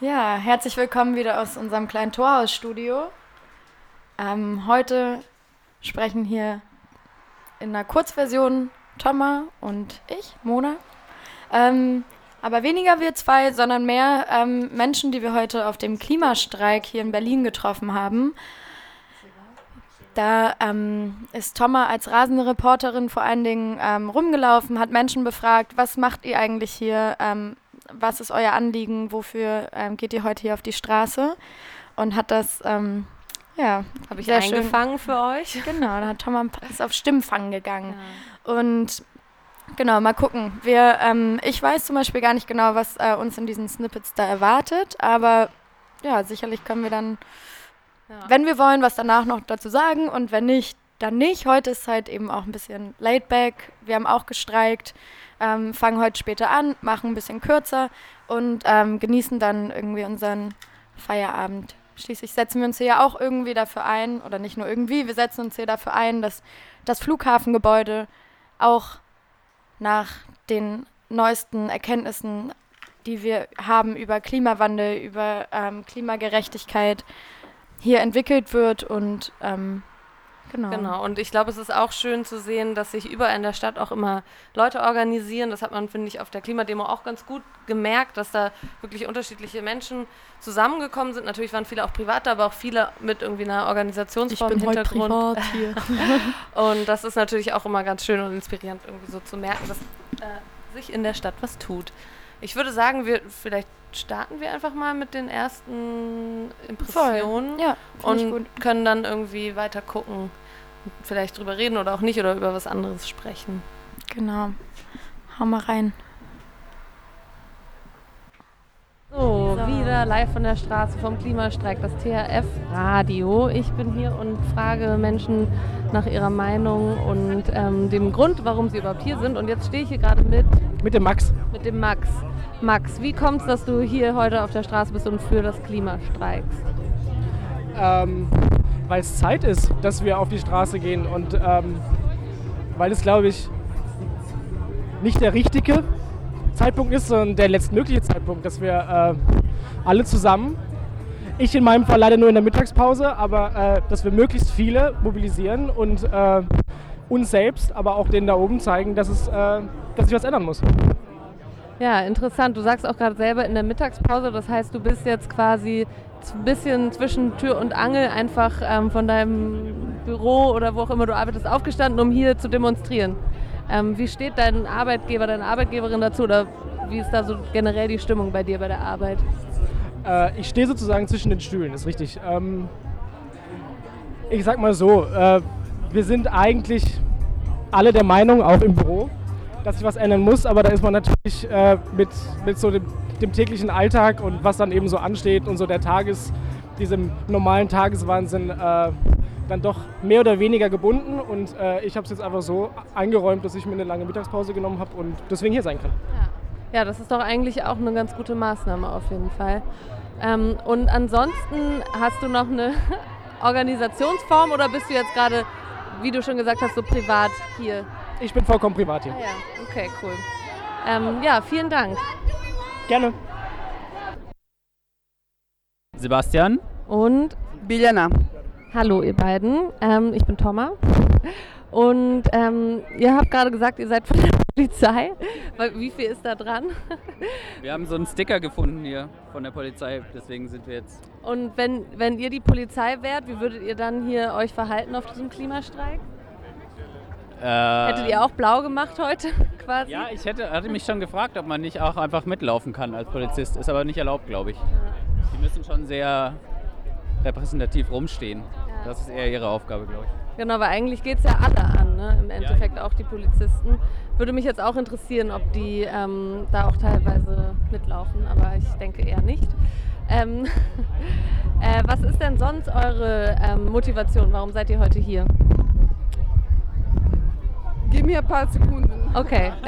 Ja, herzlich willkommen wieder aus unserem kleinen Torhausstudio. Ähm, heute sprechen hier in einer Kurzversion Thomas und ich, Mona. Ähm, aber weniger wir zwei, sondern mehr ähm, Menschen, die wir heute auf dem Klimastreik hier in Berlin getroffen haben. Da ähm, ist Thomas als rasende Reporterin vor allen Dingen ähm, rumgelaufen, hat Menschen befragt, was macht ihr eigentlich hier, ähm, was ist euer Anliegen, wofür ähm, geht ihr heute hier auf die Straße und hat das, ähm, ja, Habe ich Sehr eingefangen für euch? genau, da hat Thomas ist auf Stimmfang gegangen. Und genau, mal gucken. Wir, ähm, ich weiß zum Beispiel gar nicht genau, was äh, uns in diesen Snippets da erwartet, aber ja, sicherlich können wir dann, Wenn wir wollen, was danach noch dazu sagen und wenn nicht, dann nicht. Heute ist halt eben auch ein bisschen laid back. Wir haben auch gestreikt, ähm, fangen heute später an, machen ein bisschen kürzer und ähm, genießen dann irgendwie unseren Feierabend. Schließlich setzen wir uns hier ja auch irgendwie dafür ein, oder nicht nur irgendwie, wir setzen uns hier dafür ein, dass das Flughafengebäude auch nach den neuesten Erkenntnissen, die wir haben über Klimawandel, über ähm, Klimagerechtigkeit, hier entwickelt wird und ähm, genau. Genau, und ich glaube, es ist auch schön zu sehen, dass sich überall in der Stadt auch immer Leute organisieren. Das hat man, finde ich, auf der Klimademo auch ganz gut gemerkt, dass da wirklich unterschiedliche Menschen zusammengekommen sind. Natürlich waren viele auch privat da, aber auch viele mit irgendwie einer Ich Organisationsform bin im heute Hintergrund. privat hier. Und das ist natürlich auch immer ganz schön und inspirierend, irgendwie so zu merken, dass äh, sich in der Stadt was tut. Ich würde sagen, wir vielleicht starten wir einfach mal mit den ersten Impressionen Ja, finde ich und können dann irgendwie weiter gucken und vielleicht drüber reden oder auch nicht oder über was anderes sprechen. Genau. Hau mal rein. So, So. wieder live von der Straße vom Klimastreik, das THF Radio. Ich bin hier und frage Menschen nach ihrer Meinung und ähm, dem Grund, warum sie überhaupt hier sind. Und jetzt stehe ich hier gerade mit, Mit dem Max. mit dem Max. Max, wie kommt es, dass du hier heute auf der Straße bist und für das Klima streikst? Ähm, weil es Zeit ist, dass wir auf die Straße gehen und ähm, weil es, glaube ich, nicht der richtige Zeitpunkt ist, sondern der letztmögliche Zeitpunkt, dass wir äh, alle zusammen, ich in meinem Fall leider nur in der Mittagspause, aber äh, dass wir möglichst viele mobilisieren und äh, uns selbst, aber auch denen da oben zeigen, dass, es, äh, dass sich was ändern muss. Ja, interessant. Du sagst auch gerade selber in der Mittagspause, das heißt, du bist jetzt quasi ein bisschen zwischen Tür und Angel einfach ähm, von deinem Büro oder wo auch immer du arbeitest aufgestanden, um hier zu demonstrieren. Ähm, wie steht dein Arbeitgeber, deine Arbeitgeberin dazu oder wie ist da so generell die Stimmung bei dir bei der Arbeit? Äh, ich stehe sozusagen zwischen den Stühlen, ist richtig. Ähm, ich sag mal so, äh, wir sind eigentlich alle der Meinung, auch im Büro, dass sich was ändern muss, aber da ist man natürlich äh, mit, mit so dem, dem täglichen Alltag und was dann eben so ansteht und so der Tages, diesem normalen Tageswahnsinn äh, dann doch mehr oder weniger gebunden und äh, ich habe es jetzt einfach so eingeräumt, dass ich mir eine lange Mittagspause genommen habe und deswegen hier sein kann. Ja, das ist doch eigentlich auch eine ganz gute Maßnahme auf jeden Fall. Ähm, und ansonsten hast du noch eine Organisationsform oder bist du jetzt gerade, wie du schon gesagt hast, so privat hier? Ich bin vollkommen privat hier. Ah ja, okay, cool. Ähm, ja, vielen Dank. Gerne. Sebastian, Und Biljana. Hallo ihr beiden, ähm, ich bin Thomas. Und ähm, ihr habt gerade gesagt, ihr seid von der Polizei. Wie viel ist da dran? wir haben so einen Sticker gefunden hier von der Polizei, deswegen sind wir jetzt. Und wenn, wenn ihr die Polizei wärt, wie würdet ihr dann hier euch verhalten auf diesem Klimastreik? Äh, Hättet ihr auch blau gemacht heute quasi? Ja, ich hätte, hatte mich schon gefragt, ob man nicht auch einfach mitlaufen kann als Polizist. Ist aber nicht erlaubt, glaube ich. Die müssen schon sehr repräsentativ rumstehen. Das ist eher ihre Aufgabe, glaube ich. Genau, weil eigentlich geht es ja alle an, ne? im Endeffekt auch die Polizisten. Würde mich jetzt auch interessieren, ob die ähm, da auch teilweise mitlaufen, aber ich denke eher nicht. Ähm, äh, was ist denn sonst eure ähm, Motivation? Warum seid ihr heute hier? Gib mir ein paar Sekunden. Okay.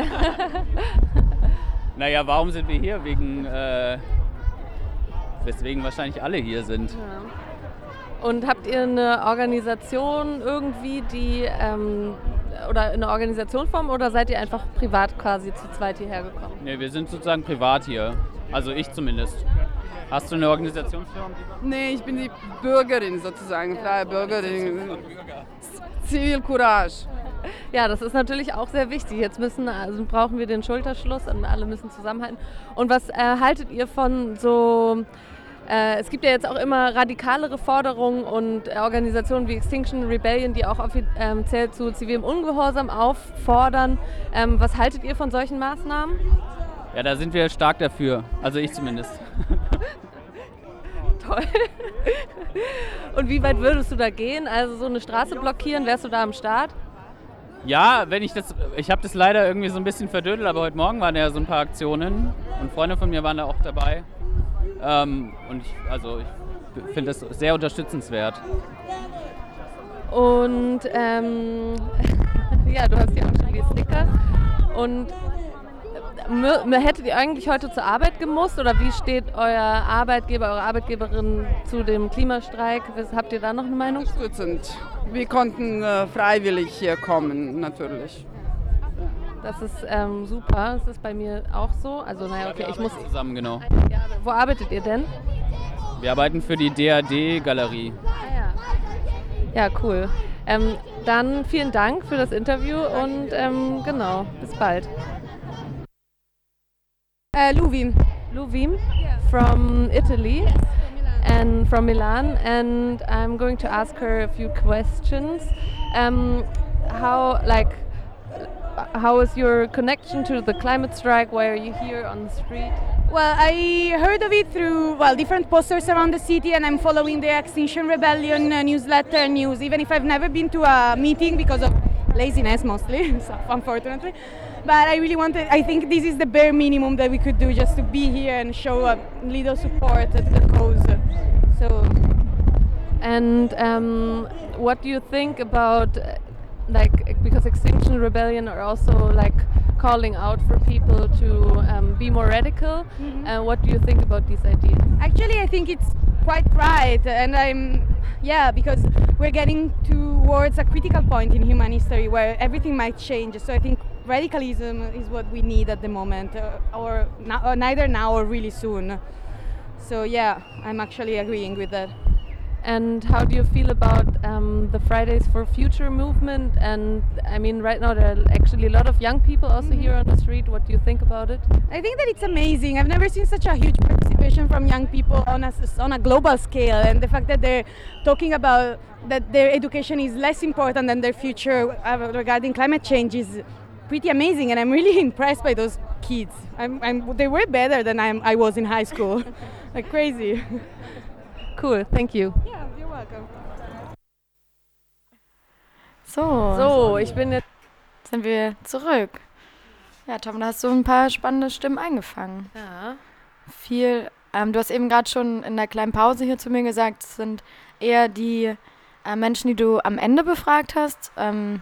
Naja, warum sind wir hier? Wegen, äh, weswegen wahrscheinlich alle hier sind. Und habt ihr eine Organisation irgendwie, die ähm, oder in einer Organisationsform oder seid ihr einfach privat quasi zu zweit hierher gekommen? Nee, wir sind sozusagen privat hier. Also ich zumindest. Hast du eine Organisationsform? Nee, ich bin die Bürgerin sozusagen, freie Bürgerin. Zivilcourage. Ja, das ist natürlich auch sehr wichtig. Jetzt müssen, also brauchen wir den Schulterschluss und alle müssen zusammenhalten. Und was äh, haltet ihr von so äh, es gibt ja jetzt auch immer radikalere Forderungen und Organisationen wie Extinction Rebellion, die auch offiziell zu zivilem Ungehorsam auffordern. Ähm, was haltet ihr von solchen Maßnahmen? Ja, da sind wir stark dafür. Also ich zumindest. Toll. Und wie weit würdest du da gehen? Also so eine Straße blockieren, wärst du da am Start? Ja, wenn ich das, ich habe das leider irgendwie so ein bisschen verdödelt, aber heute Morgen waren ja so ein paar Aktionen und Freunde von mir waren da auch dabei. Ähm, und ich, also ich finde das sehr unterstützenswert. Und ähm, ja, du hast ja auch schon die Sticker. Und hättet ihr eigentlich heute zur Arbeit gemusst oder wie steht euer Arbeitgeber, eure Arbeitgeberin zu dem Klimastreik? Habt ihr da noch eine Meinung? Unterstützend. Wir konnten äh, freiwillig hier kommen, natürlich. Das ist ähm, super. Das ist bei mir auch so. Also naja, okay, ich muss zusammen genau. Wo arbeitet ihr denn? Wir arbeiten für die DAD-Galerie. Ah, ja. ja, cool. Ähm, dann vielen Dank für das Interview und ähm, genau, bis bald. Uh, Luvim. Luvim from Italy and from Milan, and I'm going to ask her a few questions. Um, how, like, how is your connection to the climate strike? Why are you here on the street? Well, I heard of it through well different posters around the city, and I'm following the Extinction Rebellion uh, newsletter news. Even if I've never been to a meeting because of laziness mostly, so unfortunately. But I really wanted. I think this is the bare minimum that we could do just to be here and show a little support to the cause. So. And um, what do you think about like because Extinction Rebellion are also like calling out for people to um, be more radical. Mm-hmm. Uh, what do you think about these ideas? Actually, I think it's quite right, and I'm yeah because we're getting towards a critical point in human history where everything might change. So I think radicalism is what we need at the moment, uh, or, or neither now or really soon. So yeah, I'm actually agreeing with that. And how do you feel about um, the Fridays for Future movement? And I mean, right now there are actually a lot of young people also here on the street. What do you think about it? I think that it's amazing. I've never seen such a huge participation from young people on a, on a global scale, and the fact that they're talking about that their education is less important than their future uh, regarding climate change is pretty amazing. And I'm really impressed by those kids. I'm, I'm, they were better than I'm, I was in high school, like crazy. Cool, thank you. Yeah, you're welcome. So, so, ich bin jetzt. Sind wir zurück. Ja, Tom, da hast du ein paar spannende Stimmen eingefangen. Ja. Viel, ähm, du hast eben gerade schon in der kleinen Pause hier zu mir gesagt, es sind eher die äh, Menschen, die du am Ende befragt hast. Ähm,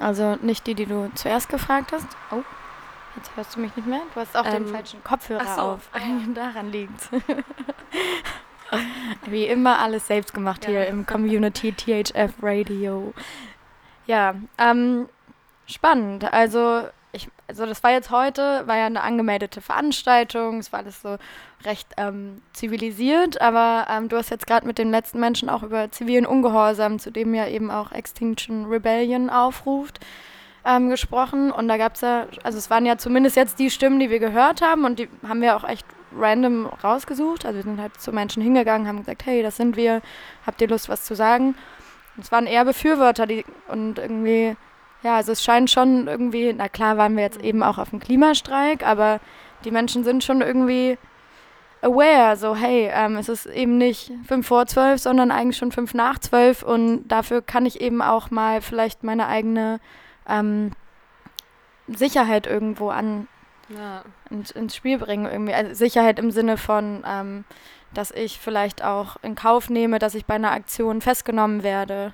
also nicht die, die du zuerst gefragt hast. Oh, jetzt hörst du mich nicht mehr. Du hast auch ähm, den falschen Kopfhörer so. auf. Daran liegt Wie immer alles selbst gemacht ja. hier im Community THF Radio. Ja, ähm, spannend. Also, ich, also das war jetzt heute, war ja eine angemeldete Veranstaltung, es war alles so recht ähm, zivilisiert, aber ähm, du hast jetzt gerade mit den letzten Menschen auch über zivilen Ungehorsam, zu dem ja eben auch Extinction Rebellion aufruft, ähm, gesprochen. Und da gab es ja, also es waren ja zumindest jetzt die Stimmen, die wir gehört haben und die haben wir auch echt random rausgesucht. Also wir sind halt zu Menschen hingegangen, haben gesagt, hey, das sind wir, habt ihr Lust, was zu sagen? Und es waren eher Befürworter, die und irgendwie, ja, also es scheint schon irgendwie, na klar waren wir jetzt eben auch auf dem Klimastreik, aber die Menschen sind schon irgendwie aware, so hey, ähm, es ist eben nicht fünf vor zwölf, sondern eigentlich schon fünf nach zwölf und dafür kann ich eben auch mal vielleicht meine eigene ähm, Sicherheit irgendwo an, ja. ins, ins Spiel bringen. Irgendwie. Also Sicherheit im Sinne von, ähm, dass ich vielleicht auch in Kauf nehme, dass ich bei einer Aktion festgenommen werde.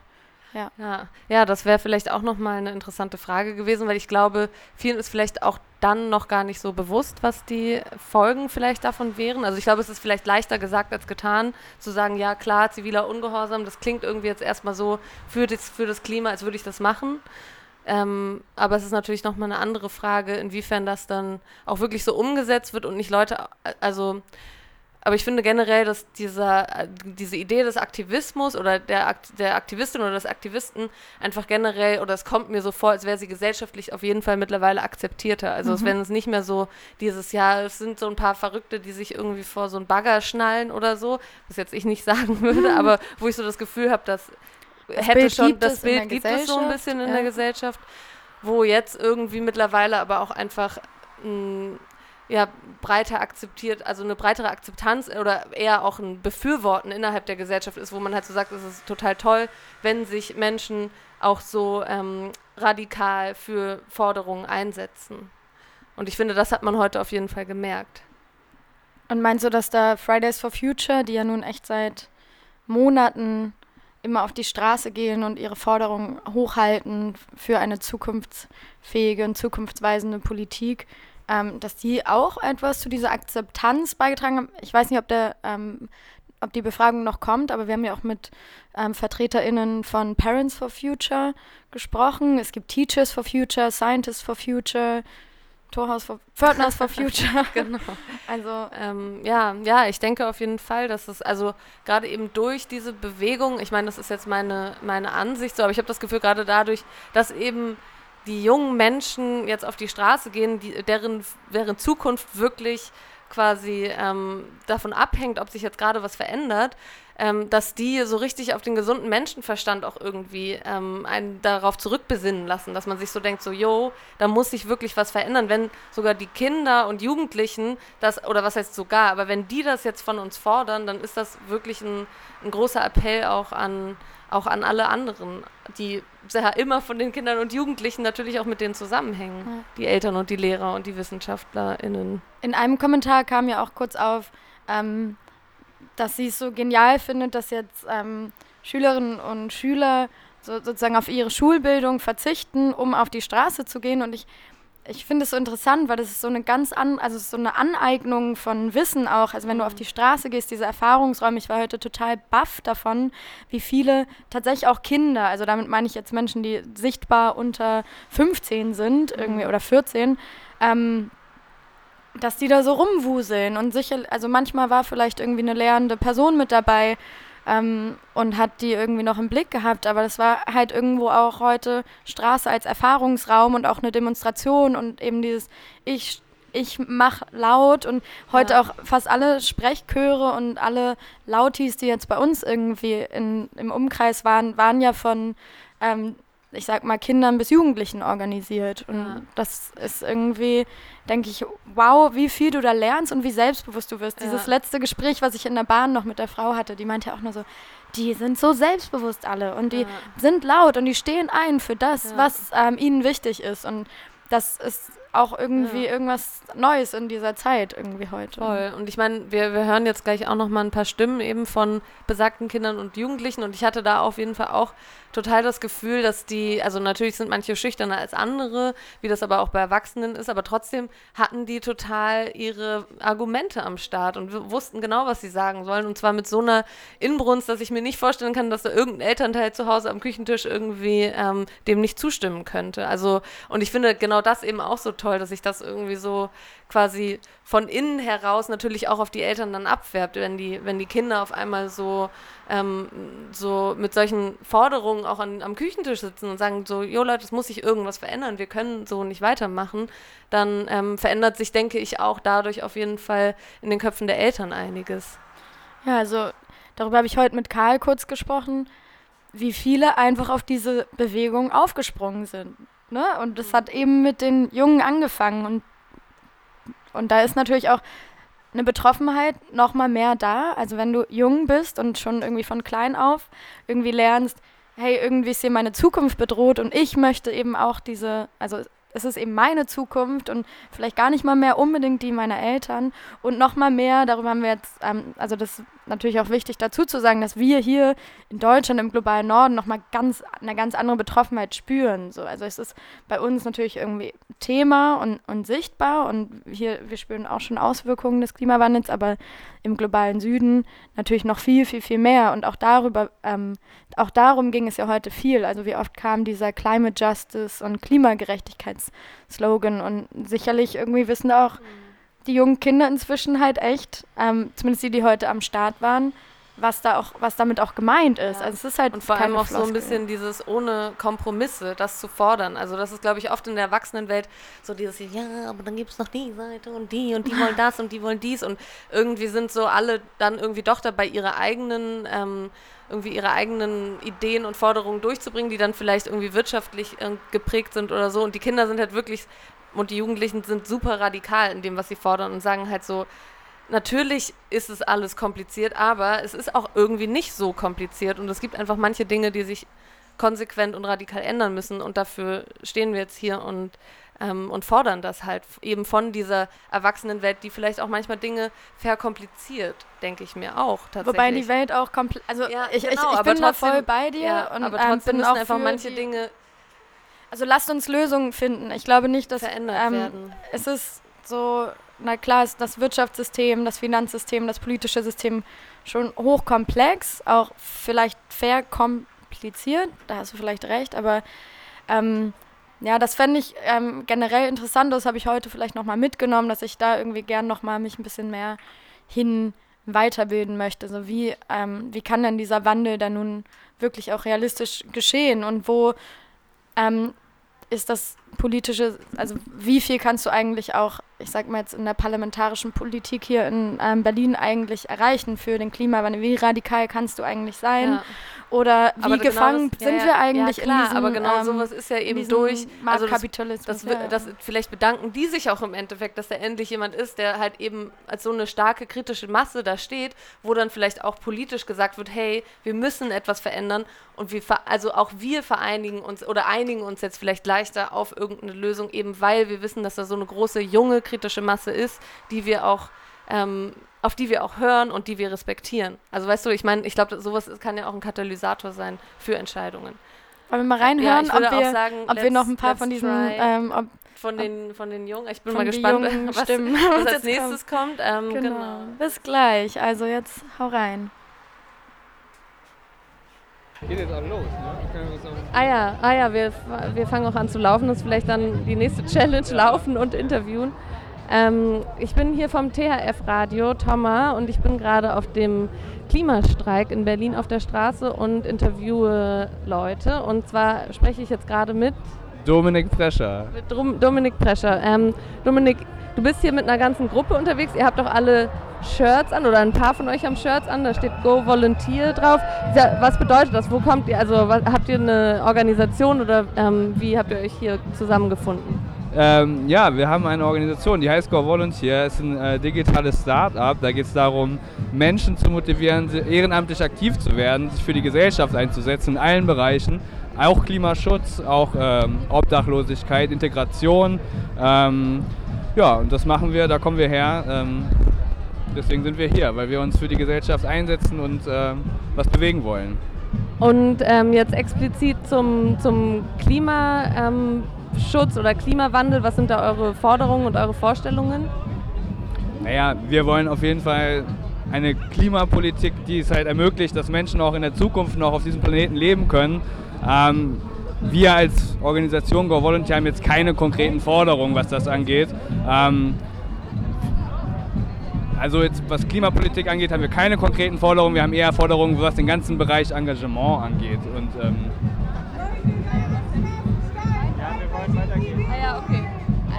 Ja, ja, ja das wäre vielleicht auch nochmal eine interessante Frage gewesen, weil ich glaube, vielen ist vielleicht auch dann noch gar nicht so bewusst, was die Folgen vielleicht davon wären. Also ich glaube, es ist vielleicht leichter gesagt als getan, zu sagen, ja klar, ziviler Ungehorsam, das klingt irgendwie jetzt erstmal so für das, für das Klima, als würde ich das machen. Ähm, aber es ist natürlich nochmal eine andere Frage, inwiefern das dann auch wirklich so umgesetzt wird und nicht Leute, also aber ich finde generell, dass dieser, diese Idee des Aktivismus oder der, der Aktivistin oder des Aktivisten einfach generell, oder es kommt mir so vor, als wäre sie gesellschaftlich auf jeden Fall mittlerweile akzeptierter. Also mhm. wenn es nicht mehr so dieses, ja, es sind so ein paar Verrückte, die sich irgendwie vor so ein Bagger schnallen oder so, was jetzt ich nicht sagen würde, aber wo ich so das Gefühl habe, dass das hätte Bild schon, das Bild gibt es so ein bisschen in ja. der Gesellschaft, wo jetzt irgendwie mittlerweile aber auch einfach mh, ja, breiter akzeptiert, also eine breitere Akzeptanz oder eher auch ein Befürworten innerhalb der Gesellschaft ist, wo man halt so sagt, es ist total toll, wenn sich Menschen auch so ähm, radikal für Forderungen einsetzen. Und ich finde, das hat man heute auf jeden Fall gemerkt. Und meinst du, dass da Fridays for Future, die ja nun echt seit Monaten immer auf die Straße gehen und ihre Forderungen hochhalten für eine zukunftsfähige und zukunftsweisende Politik, ähm, dass die auch etwas zu dieser Akzeptanz beigetragen haben. Ich weiß nicht, ob, der, ähm, ob die Befragung noch kommt, aber wir haben ja auch mit ähm, VertreterInnen von Parents for Future gesprochen. Es gibt Teachers for Future, Scientists for Future, Torhaus for Pförtners for Future. genau. Also ähm, ja, ja, ich denke auf jeden Fall, dass es also gerade eben durch diese Bewegung, ich meine, das ist jetzt meine meine Ansicht so, aber ich habe das Gefühl gerade dadurch, dass eben die jungen Menschen jetzt auf die Straße gehen, die, deren, deren Zukunft wirklich quasi ähm, davon abhängt, ob sich jetzt gerade was verändert, ähm, dass die so richtig auf den gesunden Menschenverstand auch irgendwie ähm, einen darauf zurückbesinnen lassen, dass man sich so denkt, so, yo, da muss sich wirklich was verändern, wenn sogar die Kinder und Jugendlichen das, oder was heißt sogar, aber wenn die das jetzt von uns fordern, dann ist das wirklich ein, ein großer Appell auch an, auch an alle anderen, die sehr immer von den Kindern und Jugendlichen natürlich auch mit denen zusammenhängen, ja. die Eltern und die Lehrer und die WissenschaftlerInnen. In einem Kommentar kam ja auch kurz auf, ähm, dass sie es so genial findet, dass jetzt ähm, Schülerinnen und Schüler so, sozusagen auf ihre Schulbildung verzichten, um auf die Straße zu gehen. Und ich ich finde es so interessant, weil das ist so eine ganz an, also so eine Aneignung von Wissen auch. Also wenn du auf die Straße gehst, diese Erfahrungsräume, ich war heute total baff davon, wie viele tatsächlich auch Kinder, also damit meine ich jetzt Menschen, die sichtbar unter 15 sind, irgendwie mhm. oder 14, ähm, dass die da so rumwuseln und sicher, also manchmal war vielleicht irgendwie eine lehrende Person mit dabei, ähm, und hat die irgendwie noch im Blick gehabt. Aber das war halt irgendwo auch heute Straße als Erfahrungsraum und auch eine Demonstration und eben dieses Ich ich mach laut und heute ja. auch fast alle Sprechchöre und alle Lautis, die jetzt bei uns irgendwie in, im Umkreis waren, waren ja von ähm, ich sag mal, Kindern bis Jugendlichen organisiert. Und ja. das ist irgendwie, denke ich, wow, wie viel du da lernst und wie selbstbewusst du wirst. Ja. Dieses letzte Gespräch, was ich in der Bahn noch mit der Frau hatte, die meinte ja auch nur so, die sind so selbstbewusst alle und die ja. sind laut und die stehen ein für das, was ähm, ihnen wichtig ist. Und das ist auch irgendwie ja. irgendwas Neues in dieser Zeit irgendwie heute. Toll. Und ich meine, wir, wir hören jetzt gleich auch noch mal ein paar Stimmen eben von besagten Kindern und Jugendlichen und ich hatte da auf jeden Fall auch total das Gefühl, dass die, also natürlich sind manche schüchterner als andere, wie das aber auch bei Erwachsenen ist, aber trotzdem hatten die total ihre Argumente am Start und wussten genau, was sie sagen sollen und zwar mit so einer Inbrunst, dass ich mir nicht vorstellen kann, dass da irgendein Elternteil zu Hause am Küchentisch irgendwie ähm, dem nicht zustimmen könnte. Also, und ich finde genau das eben auch so toll, dass sich das irgendwie so quasi von innen heraus natürlich auch auf die Eltern dann abfärbt, wenn die, wenn die Kinder auf einmal so, ähm, so mit solchen Forderungen auch an, am Küchentisch sitzen und sagen so, jo Leute, es muss sich irgendwas verändern, wir können so nicht weitermachen, dann ähm, verändert sich, denke ich, auch dadurch auf jeden Fall in den Köpfen der Eltern einiges. Ja, also darüber habe ich heute mit Karl kurz gesprochen, wie viele einfach auf diese Bewegung aufgesprungen sind. Ne? Und das hat eben mit den Jungen angefangen und und da ist natürlich auch eine Betroffenheit noch mal mehr da. Also wenn du jung bist und schon irgendwie von klein auf irgendwie lernst, hey, irgendwie ist hier meine Zukunft bedroht und ich möchte eben auch diese, also es ist eben meine Zukunft und vielleicht gar nicht mal mehr unbedingt die meiner Eltern und noch mal mehr, darüber haben wir jetzt, ähm, also das natürlich auch wichtig dazu zu sagen, dass wir hier in Deutschland im globalen Norden nochmal ganz, eine ganz andere Betroffenheit spüren. So, also es ist bei uns natürlich irgendwie Thema und, und sichtbar und hier, wir spüren auch schon Auswirkungen des Klimawandels, aber im globalen Süden natürlich noch viel, viel, viel mehr. Und auch darüber, ähm, auch darum ging es ja heute viel. Also wie oft kam dieser Climate Justice und Klimagerechtigkeitsslogan und sicherlich irgendwie wissen auch mhm die jungen Kinder inzwischen halt echt, ähm, zumindest die, die heute am Start waren, was da auch, was damit auch gemeint ist. Ja. Also es ist halt und vor allem auch Floskel. so ein bisschen dieses ohne Kompromisse, das zu fordern. Also das ist, glaube ich, oft in der Erwachsenenwelt so dieses, ja, aber dann gibt es noch die Seite und die und die wollen das und die wollen dies und irgendwie sind so alle dann irgendwie doch dabei, ihre eigenen ähm, irgendwie ihre eigenen Ideen und Forderungen durchzubringen, die dann vielleicht irgendwie wirtschaftlich äh, geprägt sind oder so. Und die Kinder sind halt wirklich und die Jugendlichen sind super radikal in dem, was sie fordern und sagen halt so, natürlich ist es alles kompliziert, aber es ist auch irgendwie nicht so kompliziert und es gibt einfach manche Dinge, die sich konsequent und radikal ändern müssen und dafür stehen wir jetzt hier und, ähm, und fordern das halt eben von dieser Erwachsenenwelt, die vielleicht auch manchmal Dinge verkompliziert, denke ich mir auch tatsächlich. Wobei die Welt auch komplett, also ja, ich, genau, ich, ich bin trotzdem, da voll bei dir ja, und aber ähm, trotzdem bin müssen auch einfach manche Dinge also lasst uns Lösungen finden. Ich glaube nicht, dass verändert ähm, werden. Es ist so, na klar, ist das Wirtschaftssystem, das Finanzsystem, das politische System schon hochkomplex, auch vielleicht verkompliziert, da hast du vielleicht recht, aber ähm, ja, das fände ich ähm, generell interessant, das habe ich heute vielleicht nochmal mitgenommen, dass ich da irgendwie gern nochmal mich ein bisschen mehr hin weiterbilden möchte. So wie, ähm, wie kann denn dieser Wandel dann nun wirklich auch realistisch geschehen und wo ähm, ist das politische, also wie viel kannst du eigentlich auch, ich sag mal jetzt in der parlamentarischen Politik hier in ähm, Berlin eigentlich erreichen für den Klimawandel? Wie radikal kannst du eigentlich sein? Ja. Oder wie aber gefangen genau das, sind ja, wir eigentlich ja, klar, in diesem aber genau ähm, sowas ist ja eben durch. Also das, das, das, vielleicht bedanken die sich auch im Endeffekt, dass da endlich jemand ist, der halt eben als so eine starke kritische Masse da steht, wo dann vielleicht auch politisch gesagt wird, hey, wir müssen etwas verändern und wir also auch wir vereinigen uns oder einigen uns jetzt vielleicht leichter auf irgendeine Lösung, eben weil wir wissen, dass da so eine große junge kritische Masse ist, die wir auch ähm, auf die wir auch hören und die wir respektieren. Also weißt du, ich meine, ich glaube, sowas kann ja auch ein Katalysator sein für Entscheidungen. Wollen wir mal reinhören, ja, ob, wir, sagen, ob wir noch ein paar von diesen ähm, ob, von den von den Jungen. Ich bin mal gespannt, was, was, als nächstes kommt. kommt. Ähm, genau. genau. Bis gleich. Also jetzt hau rein. Geht jetzt auch los, ne? Ah ja, ah ja wir, wir fangen auch an zu laufen. Das ist vielleicht dann die nächste Challenge, ja. laufen und interviewen. Ähm, ich bin hier vom THF-Radio, Thomas, und ich bin gerade auf dem Klimastreik in Berlin auf der Straße und interviewe Leute. Und zwar spreche ich jetzt gerade mit Dominik Prescher. Mit Dominik Prescher. Ähm, Dominik, du bist hier mit einer ganzen Gruppe unterwegs. Ihr habt doch alle Shirts an oder ein paar von euch haben Shirts an. Da steht Go Volunteer drauf. Was bedeutet das? Wo kommt ihr? Also habt ihr eine Organisation oder ähm, wie habt ihr euch hier zusammengefunden? Ähm, ja, wir haben eine Organisation, die Go Volunteer. Ist ein äh, digitales Start-up. Da geht es darum, Menschen zu motivieren, ehrenamtlich aktiv zu werden, sich für die Gesellschaft einzusetzen in allen Bereichen. Auch Klimaschutz, auch ähm, Obdachlosigkeit, Integration. Ähm, ja, und das machen wir, da kommen wir her. Ähm, deswegen sind wir hier, weil wir uns für die Gesellschaft einsetzen und ähm, was bewegen wollen. Und ähm, jetzt explizit zum, zum Klima Klimaschutz oder Klimawandel? Was sind da eure Forderungen und eure Vorstellungen? Naja, wir wollen auf jeden Fall eine Klimapolitik, die es halt ermöglicht, dass Menschen auch in der Zukunft noch auf diesem Planeten leben können. Ähm, wir als Organisation Go Volunteer haben jetzt keine konkreten Forderungen, was das angeht. Ähm, also jetzt was Klimapolitik angeht, haben wir keine konkreten Forderungen. Wir haben eher Forderungen, was den ganzen Bereich Engagement angeht. Und ähm, Ah ja, okay.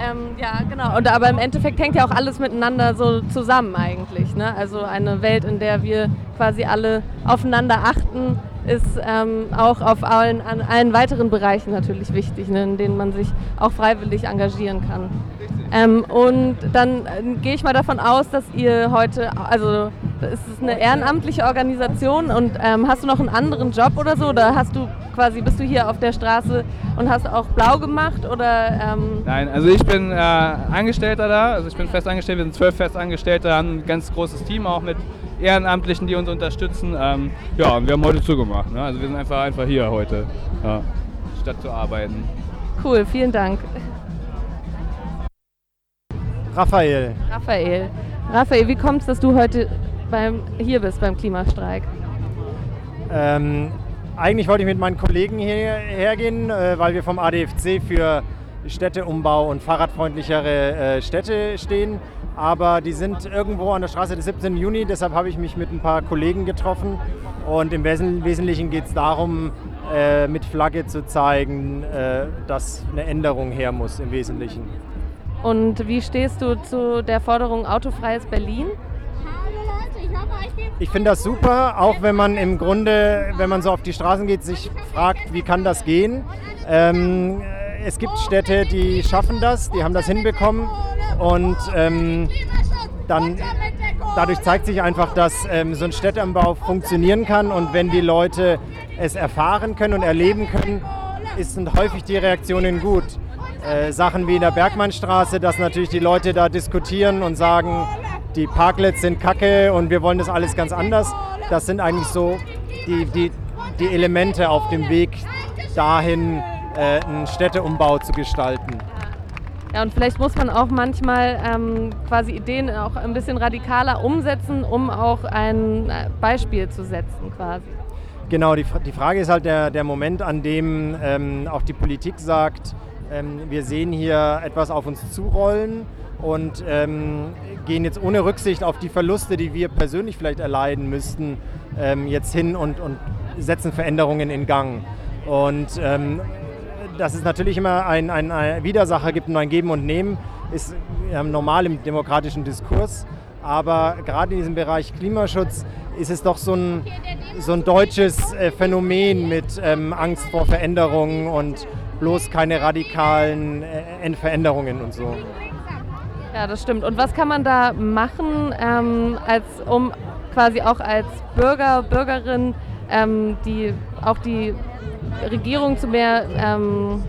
Ähm, ja, genau. Und, aber im Endeffekt hängt ja auch alles miteinander so zusammen eigentlich. Ne? Also eine Welt, in der wir quasi alle aufeinander achten, ist ähm, auch auf allen, an allen weiteren Bereichen natürlich wichtig, ne? in denen man sich auch freiwillig engagieren kann. Ähm, und dann äh, gehe ich mal davon aus, dass ihr heute, also ist es eine ehrenamtliche Organisation und ähm, hast du noch einen anderen Job oder so? Oder hast du quasi, bist du hier auf der Straße und hast auch blau gemacht oder? Ähm Nein, also ich bin äh, Angestellter da, also ich bin fest angestellt, wir sind zwölf Festangestellte, haben ein ganz großes Team auch mit Ehrenamtlichen, die uns unterstützen. Ähm, ja, und wir haben heute zugemacht. Ne? Also wir sind einfach, einfach hier heute, ja, statt zu arbeiten. Cool, vielen Dank. Raphael. Raphael. Raphael, wie kommt es, dass du heute beim, hier bist beim Klimastreik? Ähm, eigentlich wollte ich mit meinen Kollegen hierher gehen, äh, weil wir vom ADFC für Städteumbau und fahrradfreundlichere äh, Städte stehen. Aber die sind irgendwo an der Straße des 17. Juni, deshalb habe ich mich mit ein paar Kollegen getroffen. Und im Wesentlichen geht es darum, äh, mit Flagge zu zeigen, äh, dass eine Änderung her muss im Wesentlichen. Und wie stehst du zu der Forderung autofreies Berlin? Ich finde das super, auch wenn man im Grunde, wenn man so auf die Straßen geht, sich fragt, wie kann das gehen. Ähm, es gibt Städte, die schaffen das, die haben das hinbekommen und ähm, dann dadurch zeigt sich einfach, dass ähm, so ein Städteanbau funktionieren kann und wenn die Leute es erfahren können und erleben können, sind häufig die Reaktionen gut. Äh, Sachen wie in der Bergmannstraße, dass natürlich die Leute da diskutieren und sagen, die Parklets sind kacke und wir wollen das alles ganz anders. Das sind eigentlich so die, die, die Elemente auf dem Weg dahin, äh, einen Städteumbau zu gestalten. Ja, und vielleicht muss man auch manchmal ähm, quasi Ideen auch ein bisschen radikaler umsetzen, um auch ein äh, Beispiel zu setzen quasi. Genau, die, die Frage ist halt der, der Moment, an dem ähm, auch die Politik sagt, ähm, wir sehen hier etwas auf uns zurollen und ähm, gehen jetzt ohne Rücksicht auf die Verluste, die wir persönlich vielleicht erleiden müssten, ähm, jetzt hin und, und setzen Veränderungen in Gang. Und ähm, dass es natürlich immer ein, ein, ein Widersacher gibt und ein Geben und Nehmen, ist normal im demokratischen Diskurs. Aber gerade in diesem Bereich Klimaschutz ist es doch so ein, so ein deutsches äh, Phänomen mit ähm, Angst vor Veränderungen und bloß keine radikalen äh, Veränderungen und so. Ja, das stimmt. Und was kann man da machen, ähm, als, um quasi auch als Bürger, Bürgerin ähm, die, auch die Regierung zu mehr ähm,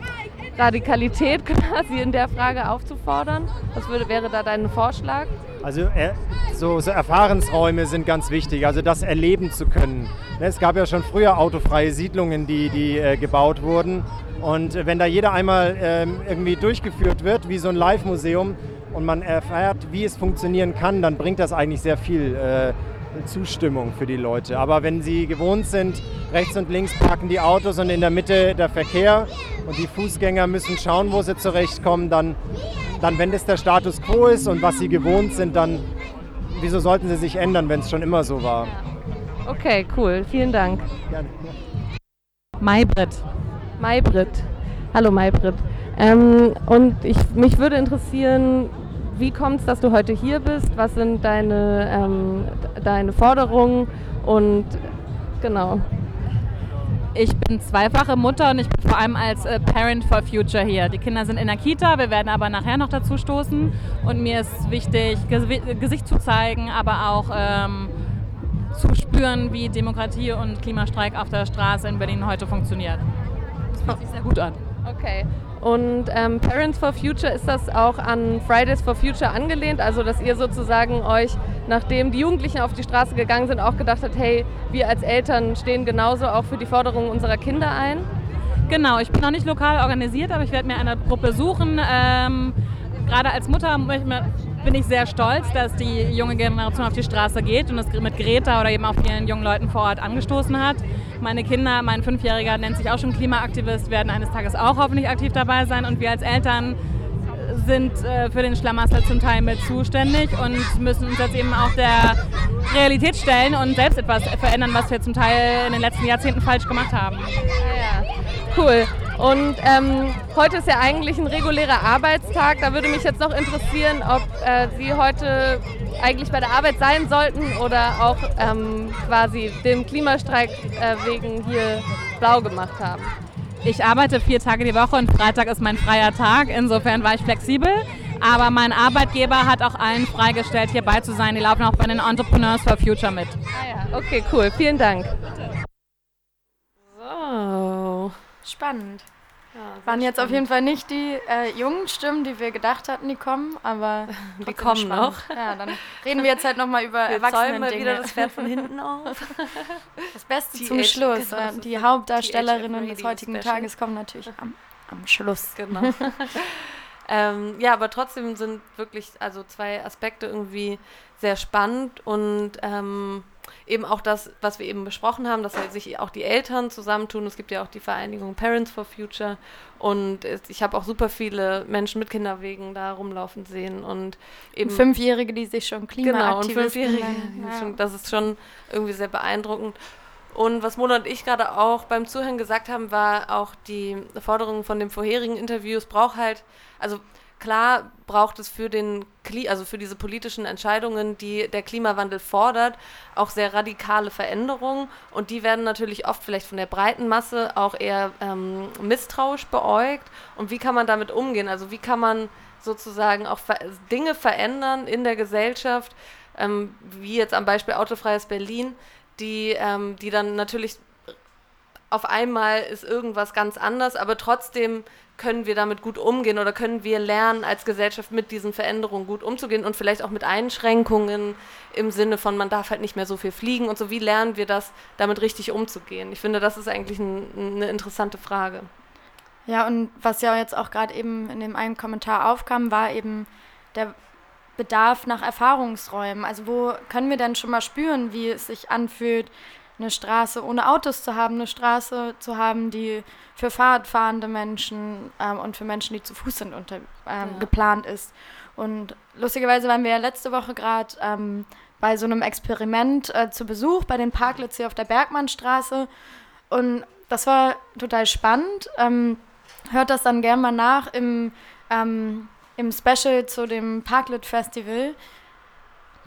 Radikalität quasi in der Frage aufzufordern? Was würde, wäre da dein Vorschlag? Also äh, so, so, Erfahrensräume sind ganz wichtig, also das erleben zu können. Ne, es gab ja schon früher autofreie Siedlungen, die, die äh, gebaut wurden. Und äh, wenn da jeder einmal ähm, irgendwie durchgeführt wird, wie so ein Live-Museum, und man erfährt, wie es funktionieren kann, dann bringt das eigentlich sehr viel äh, Zustimmung für die Leute. Aber wenn sie gewohnt sind, rechts und links parken die Autos und in der Mitte der Verkehr und die Fußgänger müssen schauen, wo sie zurechtkommen, dann, dann wenn das der Status quo ist und was sie gewohnt sind, dann wieso sollten sie sich ändern, wenn es schon immer so war? Okay, cool. Vielen Dank. Gerne. Maybrit. Maybrit. Hallo Maybrit. Ähm, und ich, mich würde interessieren, wie kommt es, dass du heute hier bist? Was sind deine, ähm, deine Forderungen? Und genau. Ich bin zweifache Mutter und ich bin vor allem als äh, Parent for Future hier. Die Kinder sind in der Kita, wir werden aber nachher noch dazu stoßen. Und mir ist wichtig, Gesicht zu zeigen, aber auch ähm, zu spüren, wie Demokratie und Klimastreik auf der Straße in Berlin heute funktioniert. Das fühlt sich sehr gut an. Okay. Und ähm, Parents for Future ist das auch an Fridays for Future angelehnt, also dass ihr sozusagen euch, nachdem die Jugendlichen auf die Straße gegangen sind, auch gedacht habt, hey, wir als Eltern stehen genauso auch für die Forderungen unserer Kinder ein? Genau, ich bin noch nicht lokal organisiert, aber ich werde mir eine Gruppe suchen. Ähm, gerade als Mutter bin ich sehr stolz, dass die junge Generation auf die Straße geht und es mit Greta oder eben auch vielen jungen Leuten vor Ort angestoßen hat. Meine Kinder, mein Fünfjähriger nennt sich auch schon Klimaaktivist, werden eines Tages auch hoffentlich aktiv dabei sein. Und wir als Eltern sind äh, für den Schlamassel zum Teil mit zuständig und müssen uns jetzt eben auch der Realität stellen und selbst etwas verändern, was wir zum Teil in den letzten Jahrzehnten falsch gemacht haben. Ja, cool. Und ähm, heute ist ja eigentlich ein regulärer Arbeitstag. Da würde mich jetzt noch interessieren, ob äh, Sie heute eigentlich bei der Arbeit sein sollten oder auch ähm, quasi dem Klimastreik äh, wegen hier blau gemacht haben. Ich arbeite vier Tage die Woche und Freitag ist mein freier Tag. Insofern war ich flexibel. Aber mein Arbeitgeber hat auch allen freigestellt, hierbei zu sein. Die laufen auch bei den Entrepreneurs for Future mit. Ah ja, okay, cool. Vielen Dank. So. Spannend. Ja, Waren jetzt auf jeden Fall nicht die äh, jungen Stimmen, die wir gedacht hatten, die kommen, aber Die kommen spannend. noch. Ja, dann reden wir jetzt halt nochmal über Wir mal Erwachsenen-Dinge. wieder das Pferd von hinten auf. Das Beste TH zum Schluss. genau, die Hauptdarstellerinnen des heutigen Special. Tages kommen natürlich am, am Schluss. Genau. ähm, ja, aber trotzdem sind wirklich also zwei Aspekte irgendwie sehr spannend und ähm, eben auch das, was wir eben besprochen haben, dass halt sich auch die Eltern zusammentun. Es gibt ja auch die Vereinigung Parents for Future und ich habe auch super viele Menschen mit Kinderwegen da rumlaufen sehen und eben Fünfjährige, die sich schon Genau, und Fünfjährige. nennen. Das ist Ja. schon- Das ist schon irgendwie sehr beeindruckend. Und was Mona und ich gerade auch beim Zuhören gesagt haben, war auch die Forderung von dem vorherigen Interview. Es braucht halt, also klar braucht es für den also für diese politischen Entscheidungen, die der Klimawandel fordert, auch sehr radikale Veränderungen. Und die werden natürlich oft vielleicht von der breiten Masse auch eher ähm, misstrauisch beäugt. Und wie kann man damit umgehen? Also wie kann man sozusagen auch Dinge verändern in der Gesellschaft, ähm, wie jetzt am Beispiel Autofreies Berlin, die, ähm, die dann natürlich auf einmal ist irgendwas ganz anders, aber trotzdem können wir damit gut umgehen oder können wir lernen, als Gesellschaft mit diesen Veränderungen gut umzugehen und vielleicht auch mit Einschränkungen im Sinne von, man darf halt nicht mehr so viel fliegen und so. Wie lernen wir das, damit richtig umzugehen? Ich finde, das ist eigentlich ein, eine interessante Frage. Ja, und was ja jetzt auch gerade eben in dem einen Kommentar aufkam, war eben der Bedarf nach Erfahrungsräumen. Also wo können wir denn schon mal spüren, wie es sich anfühlt, eine Straße ohne Autos zu haben, eine Straße zu haben, die für Fahrradfahrende Menschen ähm, und für Menschen, die zu Fuß sind, unter, ähm, Ja. geplant ist. Und lustigerweise waren wir ja letzte Woche gerade ähm, bei so einem Experiment äh, zu Besuch bei den Parklets hier auf der Bergmannstraße. Und das war total spannend. Ähm, hört das dann gerne mal nach im, ähm, im Special zu dem Parklit Festival,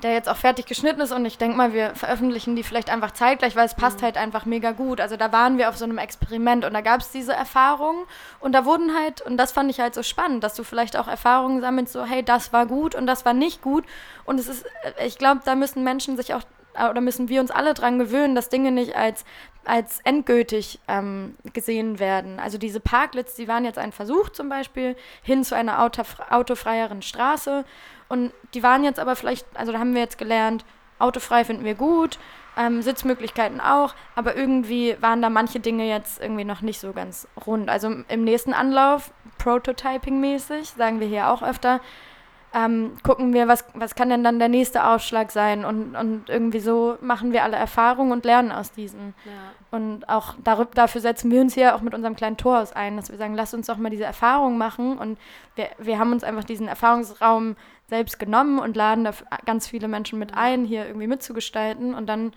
der jetzt auch fertig geschnitten ist. Und ich denke mal, wir veröffentlichen die vielleicht einfach zeitgleich, weil es passt halt einfach mega gut. Also da waren wir auf so einem Experiment und da gab es diese Erfahrungen und da wurden halt, und das fand ich halt so spannend, dass du vielleicht auch Erfahrungen sammelst, so hey, das war gut und das war nicht gut. Und es ist, äh, ich glaube, da müssen Menschen sich auch oder müssen wir uns alle dran gewöhnen, dass Dinge nicht als, als endgültig ähm, gesehen werden. Also diese Parklets, die waren jetzt ein Versuch zum Beispiel hin zu einer autofre autofreieren Straße und die waren jetzt aber vielleicht, also da haben wir jetzt gelernt, autofrei finden wir gut, ähm, Sitzmöglichkeiten auch, aber irgendwie waren da manche Dinge jetzt irgendwie noch nicht so ganz rund. Also im- nächsten Anlauf, Prototyping-mäßig, sagen wir hier auch öfter, ähm, gucken wir, was, was kann denn dann der nächste Ausschlag sein und, und irgendwie so machen wir alle Erfahrungen und lernen aus diesen. Ja. Und auch darüber, dafür setzen wir uns hier auch mit unserem kleinen Torhaus ein, dass wir sagen, lasst uns doch mal diese Erfahrung machen. Und wir, wir haben uns einfach diesen Erfahrungsraum selbst genommen und laden da ganz viele Menschen mit ein, hier irgendwie mitzugestalten. Und dann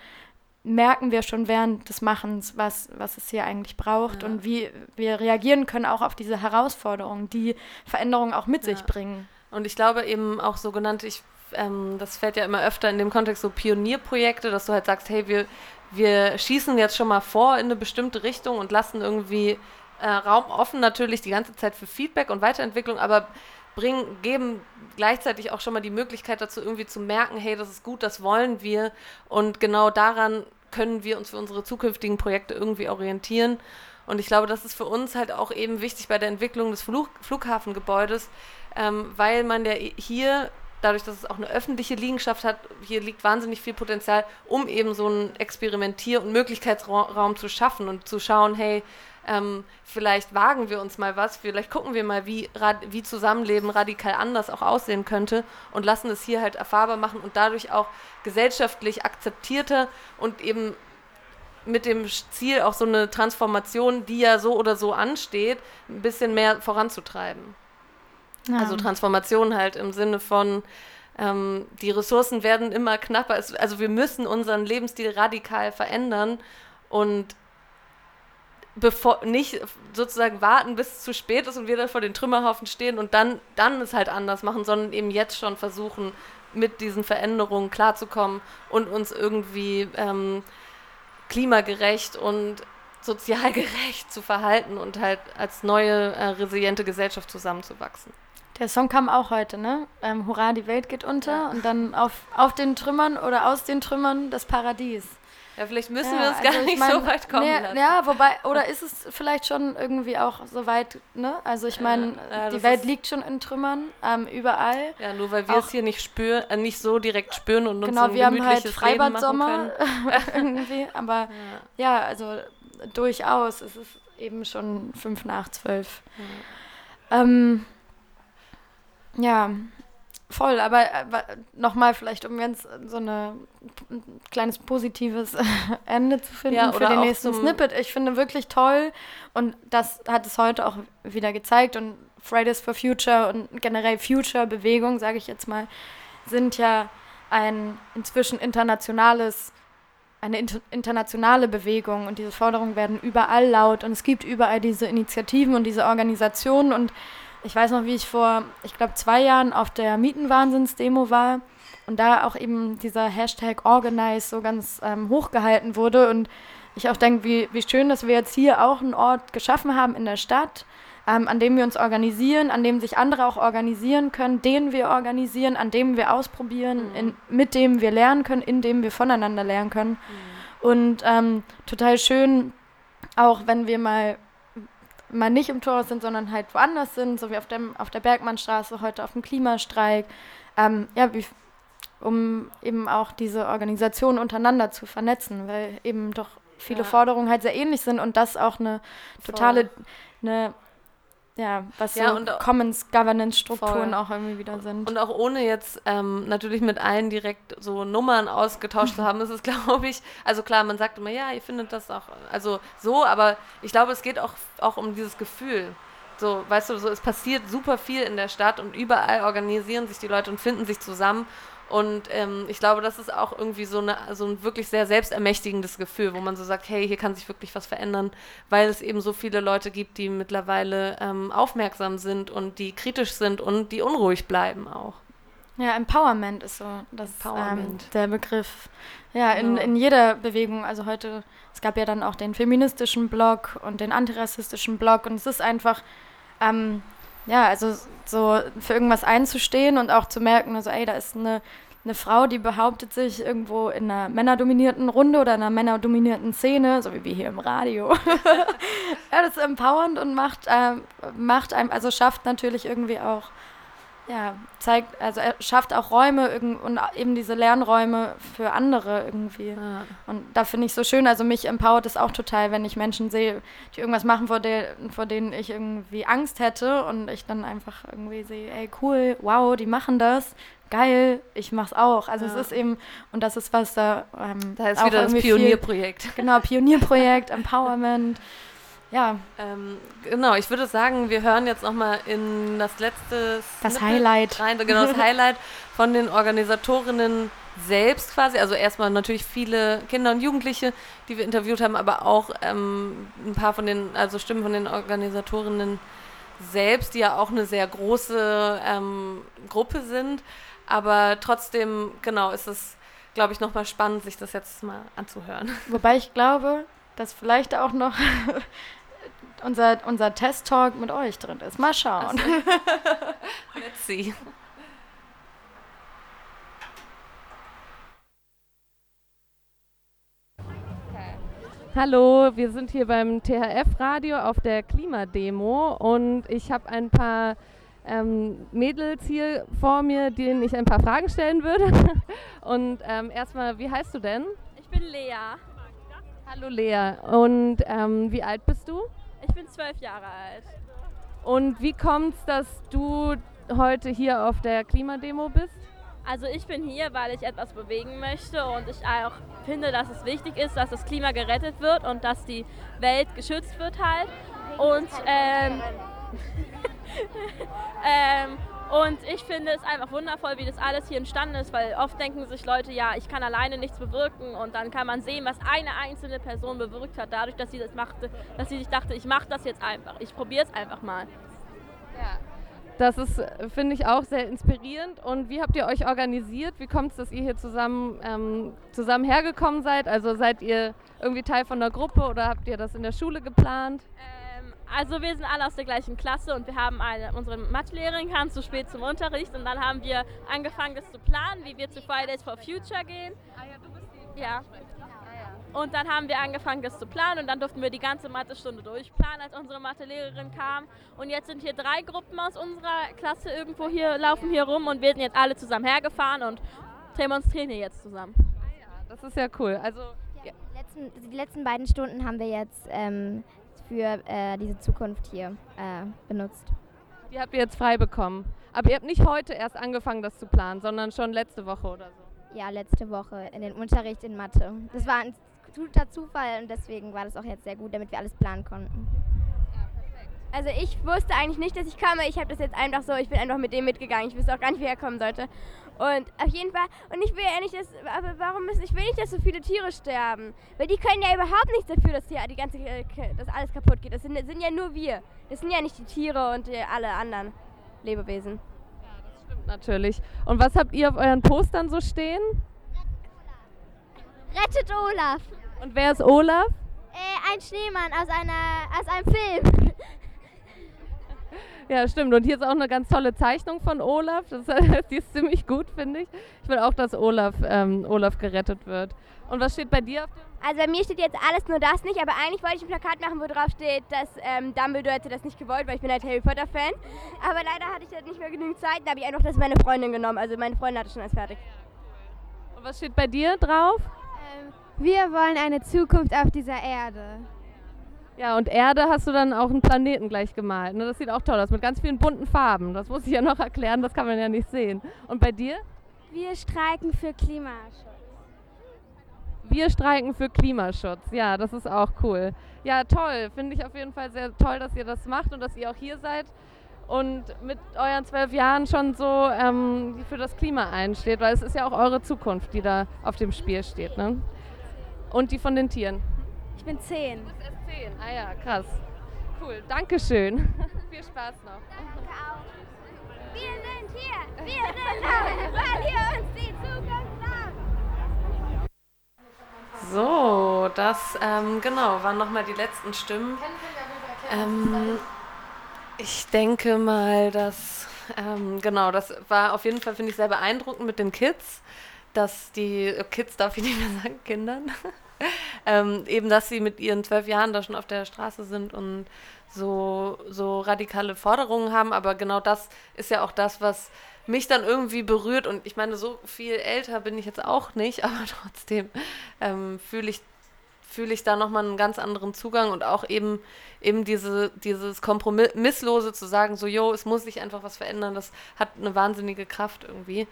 merken wir schon während des Machens, was, was es hier eigentlich braucht Ja. und wie wir reagieren können auch auf diese Herausforderungen, die Veränderungen auch mit sich Ja. bringen. Und ich glaube eben auch sogenannte, ich, ähm, das fällt ja immer öfter in dem Kontext so Pionierprojekte, dass du halt sagst, hey, wir, wir schießen jetzt schon mal vor in eine bestimmte Richtung und lassen irgendwie äh, Raum offen natürlich die ganze Zeit für Feedback und Weiterentwicklung, aber bringen, geben gleichzeitig auch schon mal die Möglichkeit dazu, irgendwie zu merken, hey, das ist gut, das wollen wir und genau daran können wir uns für unsere zukünftigen Projekte irgendwie orientieren. Und ich glaube, das ist für uns halt auch eben wichtig bei der Entwicklung des Flug Flughafengebäudes, ähm, weil man ja hier, dadurch, dass es auch eine öffentliche Liegenschaft hat, hier liegt wahnsinnig viel Potenzial, um eben so einen Experimentier- und Möglichkeitsraum zu schaffen und zu schauen, hey, ähm, vielleicht wagen wir uns mal was, vielleicht gucken wir mal, wie, wie Zusammenleben radikal anders auch aussehen könnte und lassen es hier halt erfahrbar machen und dadurch auch gesellschaftlich akzeptierter und eben mit dem Ziel auch so eine Transformation, die ja so oder so ansteht, ein bisschen mehr voranzutreiben. Ja. Also Transformation halt im Sinne von, ähm, die Ressourcen werden immer knapper. Also wir müssen unseren Lebensstil radikal verändern und bevor nicht sozusagen warten, bis es zu spät ist und wir dann vor den Trümmerhaufen stehen und dann, dann es halt anders machen, sondern eben jetzt schon versuchen, mit diesen Veränderungen klarzukommen und uns irgendwie ähm, klimagerecht und sozial gerecht zu verhalten und halt als neue, äh, resiliente Gesellschaft zusammenzuwachsen. Der Song kam auch heute, ne? Ähm, Hurra, die Welt geht unter und dann auf, auf den Trümmern oder aus den Trümmern das Paradies. Ja, vielleicht müssen ja, wir uns gar also nicht mein, so weit kommen nee, lassen. Ja, wobei, oder ist es vielleicht schon irgendwie auch so weit, ne? Also ich meine, ja, die Welt liegt schon in Trümmern, ähm, überall. Ja, nur weil wir es hier nicht spüren, äh, nicht so direkt spüren und uns genau, wir haben halt Freibad-Sommer irgendwie, aber ja. ja. also durchaus, es ist eben schon fünf nach zwölf. Ähm, ja, Voll, aber äh, nochmal vielleicht, um jetzt so eine, ein kleines positives Ende zu finden ja, für den nächsten Snippet. Ich finde wirklich toll und das hat es heute auch wieder gezeigt und Fridays for Future und generell Future-Bewegung, sage ich jetzt mal, sind ja ein inzwischen internationales eine inter internationale Bewegung und diese Forderungen werden überall laut und es gibt überall diese Initiativen und diese Organisationen und ich weiß noch, wie ich vor, ich glaube, zwei Jahren auf der Mietenwahnsinns-Demo war und da auch eben dieser Hashtag Organize so ganz ähm, hochgehalten wurde und ich auch denke, wie, wie schön, dass wir jetzt hier auch einen Ort geschaffen haben in der Stadt, ähm, an dem wir uns organisieren, an dem sich andere auch organisieren können, den wir organisieren, an dem wir ausprobieren, mhm. in, mit dem wir lernen können, in dem wir voneinander lernen können. Mhm. Und ähm, total schön, auch wenn wir mal mal nicht im Torhaus sind, sondern halt woanders sind, so wie auf, dem, auf der Bergmannstraße, heute auf dem Klimastreik, ähm, ja, wie, um eben auch diese Organisationen untereinander zu vernetzen, weil eben doch viele ja. Forderungen halt sehr ähnlich sind und das auch eine totale, eine ja, was ja, so Commons Governance Strukturen auch irgendwie wieder sind. Und auch ohne jetzt ähm, natürlich mit allen direkt so Nummern ausgetauscht zu haben, ist es, glaube ich, also klar, man sagt immer, ja, ihr findet das auch, also so, aber ich glaube, es geht auch, auch um dieses Gefühl. So, weißt du, so, es passiert super viel in der Stadt und überall organisieren sich die Leute und finden sich zusammen und ähm, ich glaube, das ist auch irgendwie so, eine, so ein wirklich sehr selbstermächtigendes Gefühl, wo man so sagt, hey, hier kann sich wirklich was verändern, weil es eben so viele Leute gibt, die mittlerweile ähm, aufmerksam sind und die kritisch sind und die unruhig bleiben auch. Ja, Empowerment ist so das ähm, der Begriff. Ja, in, genau. in jeder Bewegung. Also heute, es gab ja dann auch den feministischen Blog und den antirassistischen Blog und es ist einfach, ähm, ja, also so für irgendwas einzustehen und auch zu merken, also ey, da ist eine, eine Frau, die behauptet sich irgendwo in einer männerdominierten Runde oder in einer männerdominierten Szene, so wie wir hier im Radio. ja, das ist empowernd und macht, äh, macht einem, also schafft natürlich irgendwie auch ja, zeigt, also er schafft auch Räume und eben diese Lernräume für andere irgendwie. Ja. Und da finde ich so schön, also mich empowert es auch total, wenn ich Menschen sehe, die irgendwas machen, vor, der, vor denen ich irgendwie Angst hätte und ich dann einfach irgendwie sehe, ey cool, wow, die machen das, geil, ich mach's auch. Also ja. es ist eben, und das ist was da. Ähm, da ist wieder das Pionierprojekt. Viel, genau, Pionierprojekt, Empowerment. Ja. Ähm, genau, ich würde sagen, wir hören jetzt nochmal in das letzte das Snippet Highlight. Rein, genau, das Highlight von den Organisatorinnen selbst quasi. Also erstmal natürlich viele Kinder und Jugendliche, die wir interviewt haben, aber auch ähm, ein paar von den, also Stimmen von den Organisatorinnen selbst, die ja auch eine sehr große ähm, Gruppe sind. Aber trotzdem, genau, ist es, glaube ich, nochmal spannend, sich das jetzt mal anzuhören. Wobei ich glaube, dass vielleicht auch noch unser, unser Test-Talk mit euch drin ist. Mal schauen. Also, let's see. Hallo, wir sind hier beim THF-Radio auf der Klimademo und ich habe ein paar ähm, Mädels hier vor mir, denen ich ein paar Fragen stellen würde. Und ähm, erstmal, wie heißt du denn? Ich bin Lea. Hallo Lea. Und ähm, wie alt bist du? Ich bin zwölf Jahre alt. Und wie kommt es, dass du heute hier auf der Klimademo bist? Also ich bin hier, weil ich etwas bewegen möchte und ich auch finde, dass es wichtig ist, dass das Klima gerettet wird und dass die Welt geschützt wird halt. Und ähm, ähm, und ich finde es einfach wundervoll, wie das alles hier entstanden ist, weil oft denken sich Leute, ja, ich kann alleine nichts bewirken und dann kann man sehen, was eine einzelne Person bewirkt hat, dadurch, dass sie das machte, dass sie sich dachte, ich mache das jetzt einfach, ich probiere es einfach mal. Ja. Das ist, finde ich, auch sehr inspirierend. Und wie habt ihr euch organisiert? Wie kommt es, dass ihr hier zusammen, ähm, zusammen hergekommen seid? Also seid ihr irgendwie Teil von der Gruppe oder habt ihr das in der Schule geplant? Ähm, Also wir sind alle aus der gleichen Klasse und wir haben eine, unsere Mathelehrerin kam zu spät zum Unterricht und dann haben wir angefangen, das zu planen, wie wir zu Fridays for Future gehen. Ah ja, du bist die. Ja. Und dann haben wir angefangen, das zu planen und dann durften wir die ganze Mathestunde durchplanen, als unsere Mathelehrerin kam. Und jetzt sind hier drei Gruppen aus unserer Klasse irgendwo hier, laufen hier rum und wir sind jetzt alle zusammen hergefahren und demonstrieren hier jetzt zusammen. Ah ja, das ist ja cool. Also Die letzten, die letzten beiden Stunden haben wir jetzt ähm, für äh, diese Zukunft hier äh, benutzt. die habt ihr jetzt frei bekommen. Aber ihr habt nicht heute erst angefangen, das zu planen, sondern schon letzte Woche oder so. Ja, letzte Woche in den Unterricht in Mathe. Das war ein guter Zufall und deswegen war das auch jetzt sehr gut, damit wir alles planen konnten. Also ich wusste eigentlich nicht, dass ich komme. Ich habe das jetzt einfach so, ich bin einfach mit dem mitgegangen. Ich wusste auch gar nicht, wie er kommen sollte. Und auf jeden Fall, und ich will ja nicht, dass, aber warum müssen, ich will nicht, dass so viele Tiere sterben. Weil die können ja überhaupt nichts dafür, dass hier die ganze, äh, dass alles kaputt geht. Das sind, das sind ja nur wir. Das sind ja nicht die Tiere und äh, alle anderen Lebewesen. Stimmt natürlich. Und was habt ihr auf euren Postern so stehen? Rettet Olaf. Und wer ist Olaf? Äh, ein Schneemann aus, einer, aus einem Film. Ja, stimmt. Und hier ist auch eine ganz tolle Zeichnung von Olaf. Das, die ist ziemlich gut, finde ich. Ich will auch, dass Olaf, ähm, Olaf gerettet wird. Und was steht bei dir auf dem? Also bei mir steht jetzt alles nur das nicht, aber eigentlich wollte ich ein Plakat machen, wo drauf steht, dass ähm, Dumbledore hätte das nicht gewollt, weil ich bin halt Harry Potter Fan. Aber leider hatte ich jetzt nicht mehr genügend Zeit, da habe ich einfach das meine Freundin genommen. Also meine Freundin hatte schon alles fertig. Und was steht bei dir drauf? Wir wollen eine Zukunft auf dieser Erde. Ja, und Erde hast du dann auch einen Planeten gleich gemalt. Ne? Das sieht auch toll aus, mit ganz vielen bunten Farben. Das muss ich ja noch erklären, das kann man ja nicht sehen. Und bei dir? Wir streiken für Klimaschutz. Wir streiken für Klimaschutz. Ja, das ist auch cool. Ja, toll. Finde ich auf jeden Fall sehr toll, dass ihr das macht und dass ihr auch hier seid und mit euren zwölf Jahren schon so ähm, für das Klima einsteht, weil es ist ja auch eure Zukunft, die da auf dem Spiel steht. Ne? Und die von den Tieren. Ich bin zehn. Du bist erst zehn. Ah ja, krass. Cool, Dankeschön. Viel Spaß noch. Danke auch. Wir sind hier. Wir sind da, weil ihr uns die Zukunft sagt. So, das ähm, genau waren nochmal die letzten Stimmen. Ähm, ich denke mal, dass ähm, genau, das war auf jeden Fall finde ich sehr beeindruckend mit den Kids, dass die äh, Kids darf ich nicht mehr sagen Kindern, ähm, eben dass sie mit ihren zwölf Jahren da schon auf der Straße sind und so so radikale Forderungen haben. Aber genau das ist ja auch das, was mich dann irgendwie berührt. Und ich meine, so viel älter bin ich jetzt auch nicht, aber trotzdem ähm, fühle ich fühle ich da nochmal einen ganz anderen Zugang. Und auch eben eben diese dieses kompromisslose zu sagen, so jo, es muss sich einfach was verändern, das hat eine wahnsinnige Kraft irgendwie.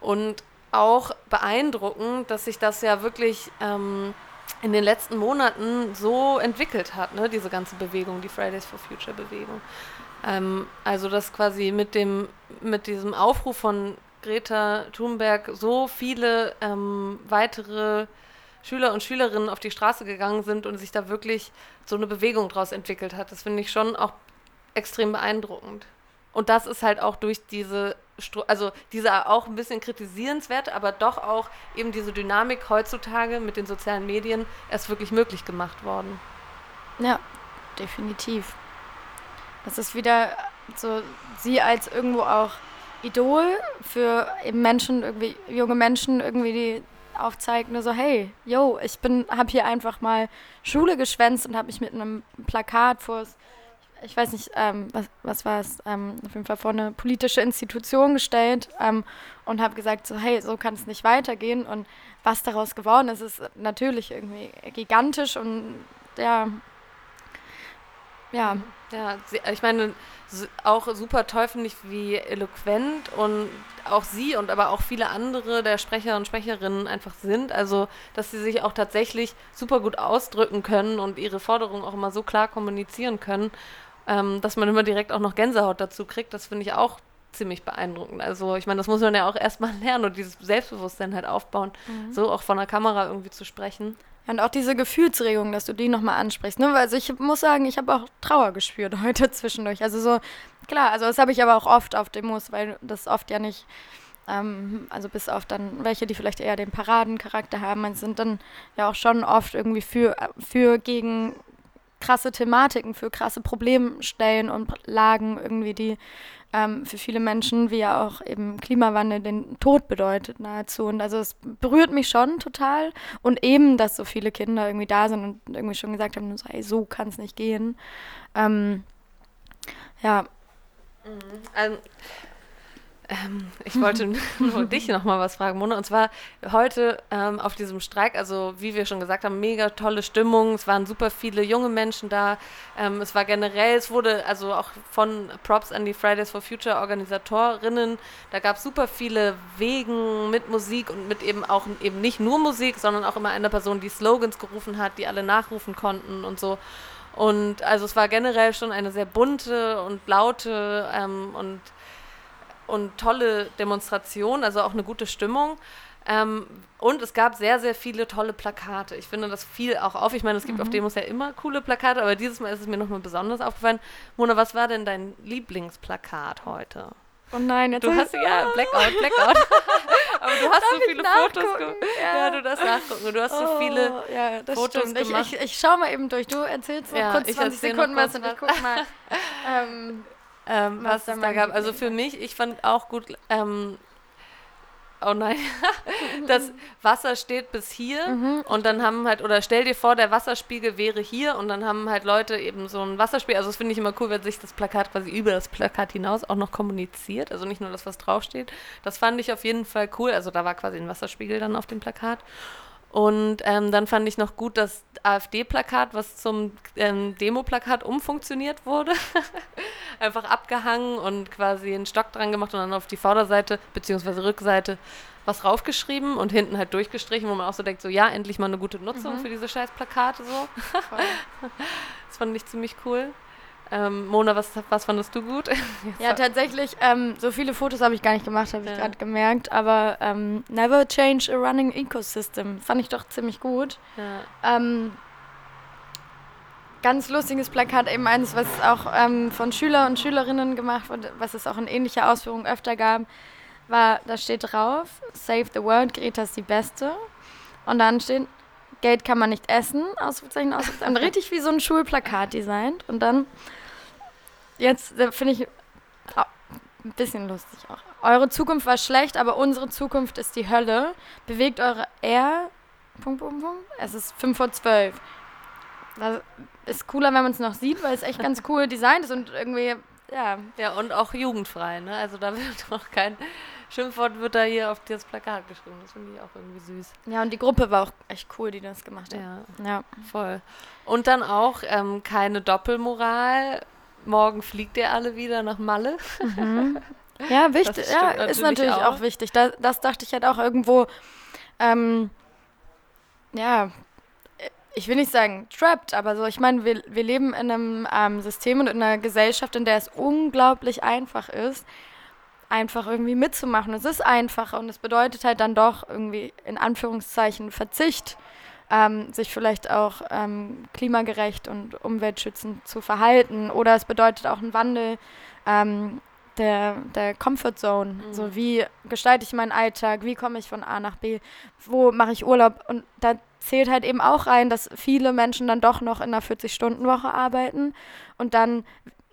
Und auch beeindruckend, dass sich das ja wirklich ähm, in den letzten Monaten so entwickelt hat, ne, diese ganze Bewegung, die Fridays for Future Bewegung. Ähm, also dass quasi mit dem, mit diesem Aufruf von Greta Thunberg so viele ähm, weitere Schüler und Schülerinnen auf die Straße gegangen sind und sich da wirklich so eine Bewegung draus entwickelt hat. Das finde ich schon auch extrem beeindruckend. Und das ist halt auch durch diese, also diese auch ein bisschen kritisierenswert, aber doch auch eben diese Dynamik heutzutage mit den sozialen Medien erst wirklich möglich gemacht worden. Ja, definitiv. Das ist wieder so sie als irgendwo auch Idol für eben Menschen, irgendwie junge Menschen, irgendwie die aufzeigt, nur so, hey, yo, ich bin, habe hier einfach mal Schule geschwänzt und habe mich mit einem Plakat vor, ich weiß nicht, ähm, was, was war es, ähm, auf jeden Fall vor eine politische Institution gestellt ähm, und habe gesagt, so, hey, so kann es nicht weitergehen und was daraus geworden ist, ist natürlich irgendwie gigantisch und ja, ja. Ja, ich meine, auch super toll finde ich, wie eloquent und auch sie und aber auch viele andere der Sprecher und Sprecherinnen einfach sind. Also, dass sie sich auch tatsächlich super gut ausdrücken können und ihre Forderungen auch immer so klar kommunizieren können, ähm, dass man immer direkt auch noch Gänsehaut dazu kriegt. Das finde ich auch ziemlich beeindruckend. Also, ich meine, das muss man ja auch erstmal lernen und dieses Selbstbewusstsein halt aufbauen, Mhm. so auch von der Kamera irgendwie zu sprechen. Und auch diese Gefühlsregung, dass du die nochmal ansprichst. Ne? Also ich muss sagen, ich habe auch Trauer gespürt heute zwischendurch. Also so, klar, also das habe ich aber auch oft auf Demos, weil das oft ja nicht, ähm, also bis auf dann welche, die vielleicht eher den Paradencharakter haben, sind dann ja auch schon oft irgendwie für, für gegen krasse Thematiken, für krasse Problemstellen und Lagen irgendwie, die ähm, für viele Menschen, wie ja auch eben Klimawandel, den Tod bedeutet nahezu. Und also es berührt mich schon total. Und eben, dass so viele Kinder irgendwie da sind und irgendwie schon gesagt haben, so, ey, so kann es nicht gehen. Ähm, ja. Mhm. Also, ähm, ich wollte nur dich noch mal was fragen, Mona. Und zwar heute ähm, auf diesem Streik, also wie wir schon gesagt haben, mega tolle Stimmung. Es waren super viele junge Menschen da. Ähm, es war generell, es wurde also auch von Props an die Fridays for Future Organisatorinnen. Da gab es super viele Wegen mit Musik und mit eben auch eben nicht nur Musik, sondern auch immer eine Person, die Slogans gerufen hat, die alle nachrufen konnten und so. Und also es war generell schon eine sehr bunte und laute ähm, und und tolle Demonstration, also auch eine gute Stimmung. Ähm, und es gab sehr, sehr viele tolle Plakate. Ich finde, das fiel auch auf. Ich meine, es gibt mhm. auf Demos ja immer coole Plakate, aber dieses Mal ist es mir nochmal besonders aufgefallen. Mona, was war denn dein Lieblingsplakat heute? Oh nein, jetzt Du hast ja Blackout, Blackout. aber du hast Darf so viele Fotos gemacht. Ja. ja. du darfst nachgucken. Du hast oh, so viele ja, Fotos stimmt. gemacht. Ich, ich, ich schau mal eben durch. Du erzählst noch ja, kurz 20 Sekunden was und ich guck mal. ähm, ähm, was, was es da gab. Also für mich, ich fand auch gut, ähm, oh nein, das Wasser steht bis hier mhm. und dann haben halt, oder stell dir vor, der Wasserspiegel wäre hier und dann haben halt Leute eben so ein Wasserspiegel, also das finde ich immer cool, wenn sich das Plakat quasi über das Plakat hinaus auch noch kommuniziert, also nicht nur das, was draufsteht. Das fand ich auf jeden Fall cool, also da war quasi ein Wasserspiegel dann auf dem Plakat. Und ähm, dann fand ich noch gut das AfD-Plakat, was zum ähm, Demo-Plakat umfunktioniert wurde. Einfach abgehangen und quasi einen Stock dran gemacht und dann auf die Vorderseite bzw. Rückseite was raufgeschrieben und hinten halt durchgestrichen, wo man auch so denkt, so ja, endlich mal eine gute Nutzung mhm. für diese scheiß Plakate so. das fand ich ziemlich cool. Ähm, Mona, was, was fandest du gut? ja, tatsächlich, ähm, so viele Fotos habe ich gar nicht gemacht, habe ich gerade gemerkt, aber ähm, Never Change a Running Ecosystem fand ich doch ziemlich gut. Ja. Ganz lustiges Plakat, eben eines, was auch ähm, von Schüler und Schülerinnen gemacht wurde, was es auch in ähnlicher Ausführung öfter gab, war, da steht drauf, Save the World, Greta ist die Beste. Und dann steht, Geld kann man nicht essen, Ausrufezeichen, Ausrufezeichen. richtig wie so ein Schulplakat designt. Und dann jetzt finde ich oh, ein bisschen lustig auch. Eure Zukunft war schlecht, aber unsere Zukunft ist die Hölle. Bewegt eure R. Punkt, Punkt, Punkt. Es ist 5 vor 12. Das ist cooler, wenn man es noch sieht, weil es echt ganz cool designt ist und irgendwie, ja. Ja, und auch jugendfrei, ne? Also da wird noch kein Schimpfwort wird da hier auf das Plakat geschrieben. Das finde ich auch irgendwie süß. Ja, und die Gruppe war auch echt cool, die das gemacht hat. Ja, ja. voll. Und dann auch ähm, keine Doppelmoral morgen fliegt ihr alle wieder nach Malle. Mhm. Ja, wichtig. Ja, natürlich ist natürlich auch, auch wichtig. Das, das, dachte ich halt auch irgendwo. Ähm, ja, ich will nicht sagen trapped, aber so, ich meine, wir, wir leben in einem ähm, System und in einer Gesellschaft, in der es unglaublich einfach ist, einfach irgendwie mitzumachen. Es ist einfach und es bedeutet halt dann doch irgendwie in Anführungszeichen Verzicht ähm, sich vielleicht auch ähm, klimagerecht und umweltschützend zu verhalten. Oder es bedeutet auch einen Wandel ähm, der, der Comfort Zone. Mhm. So wie gestalte ich meinen Alltag, wie komme ich von A nach B, wo mache ich Urlaub. Und da zählt halt eben auch rein, dass viele Menschen dann doch noch in einer 40-Stunden-Woche arbeiten und dann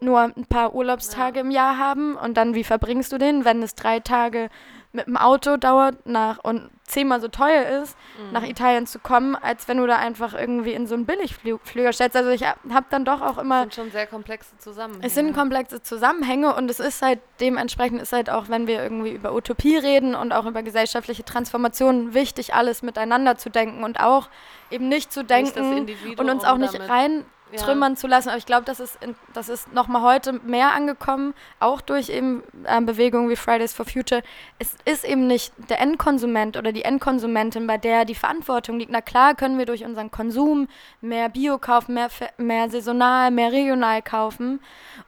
nur ein paar Urlaubstage ja. im Jahr haben und dann wie verbringst du den, wenn es drei Tage mit dem Auto dauert nach und zehnmal so teuer ist, mhm. nach Italien zu kommen, als wenn du da einfach irgendwie in so einen Billigflüger stellst. Also ich habe dann doch auch immer... Das sind schon sehr komplexe Zusammenhänge. Es sind komplexe Zusammenhänge und es ist halt dementsprechend ist halt auch, wenn wir irgendwie über Utopie reden und auch über gesellschaftliche Transformation wichtig, alles miteinander zu denken und auch eben nicht zu denken nicht und uns auch nicht rein ja. trümmern zu lassen. Aber ich glaube, das ist, in, das ist nochmal heute mehr angekommen, auch durch eben äh, Bewegungen wie Fridays for Future. Es ist eben nicht der Endkonsument oder die Endkonsumentin, bei der die Verantwortung liegt. Na klar können wir durch unseren Konsum mehr Bio kaufen, mehr, mehr saisonal, mehr regional kaufen,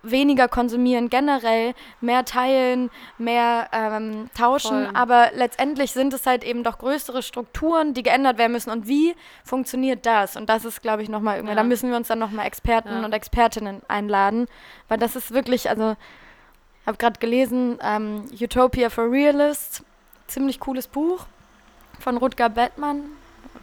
weniger konsumieren generell, mehr teilen, mehr ähm, tauschen. Voll. Aber letztendlich sind es halt eben doch größere Strukturen, die geändert werden müssen. Und wie funktioniert das? Und das ist, glaube ich, nochmal irgendwie, ja. da müssen wir uns dann noch nochmal Experten ja. und Expertinnen einladen, weil das ist wirklich, also ich habe gerade gelesen, ähm, Utopia for Realists, ziemlich cooles Buch von Rutger Bettmann,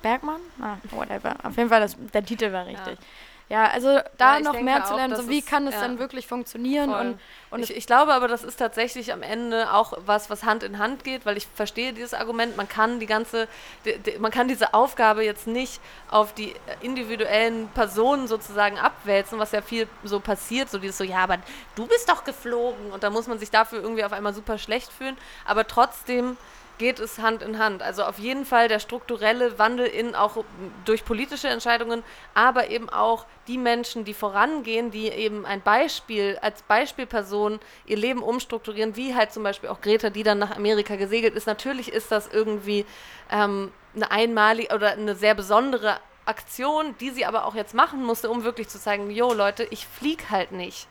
Bergmann, ah, whatever, auf jeden Fall, das, der Titel war richtig. Ja. Ja, also da Ja, noch mehr zu auch, lernen, das so wie kann es ja. dann wirklich funktionieren Voll. und, und ich, ich glaube aber, das ist tatsächlich am Ende auch was, was Hand in Hand geht, weil ich verstehe dieses Argument, man kann die ganze, die, die, man kann diese Aufgabe jetzt nicht auf die individuellen Personen sozusagen abwälzen, was ja viel so passiert, so dieses so, ja, aber du bist doch geflogen und da muss man sich dafür irgendwie auf einmal super schlecht fühlen, aber trotzdem geht es Hand in Hand. Also auf jeden Fall der strukturelle Wandel in auch durch politische Entscheidungen, aber eben auch die Menschen, die vorangehen, die eben ein Beispiel, als Beispielperson ihr Leben umstrukturieren, wie halt zum Beispiel auch Greta, die dann nach Amerika gesegelt ist. Natürlich ist das irgendwie ähm, eine einmalige oder eine sehr besondere Aktion, die sie aber auch jetzt machen musste, um wirklich zu zeigen, jo Leute, ich flieg halt nicht.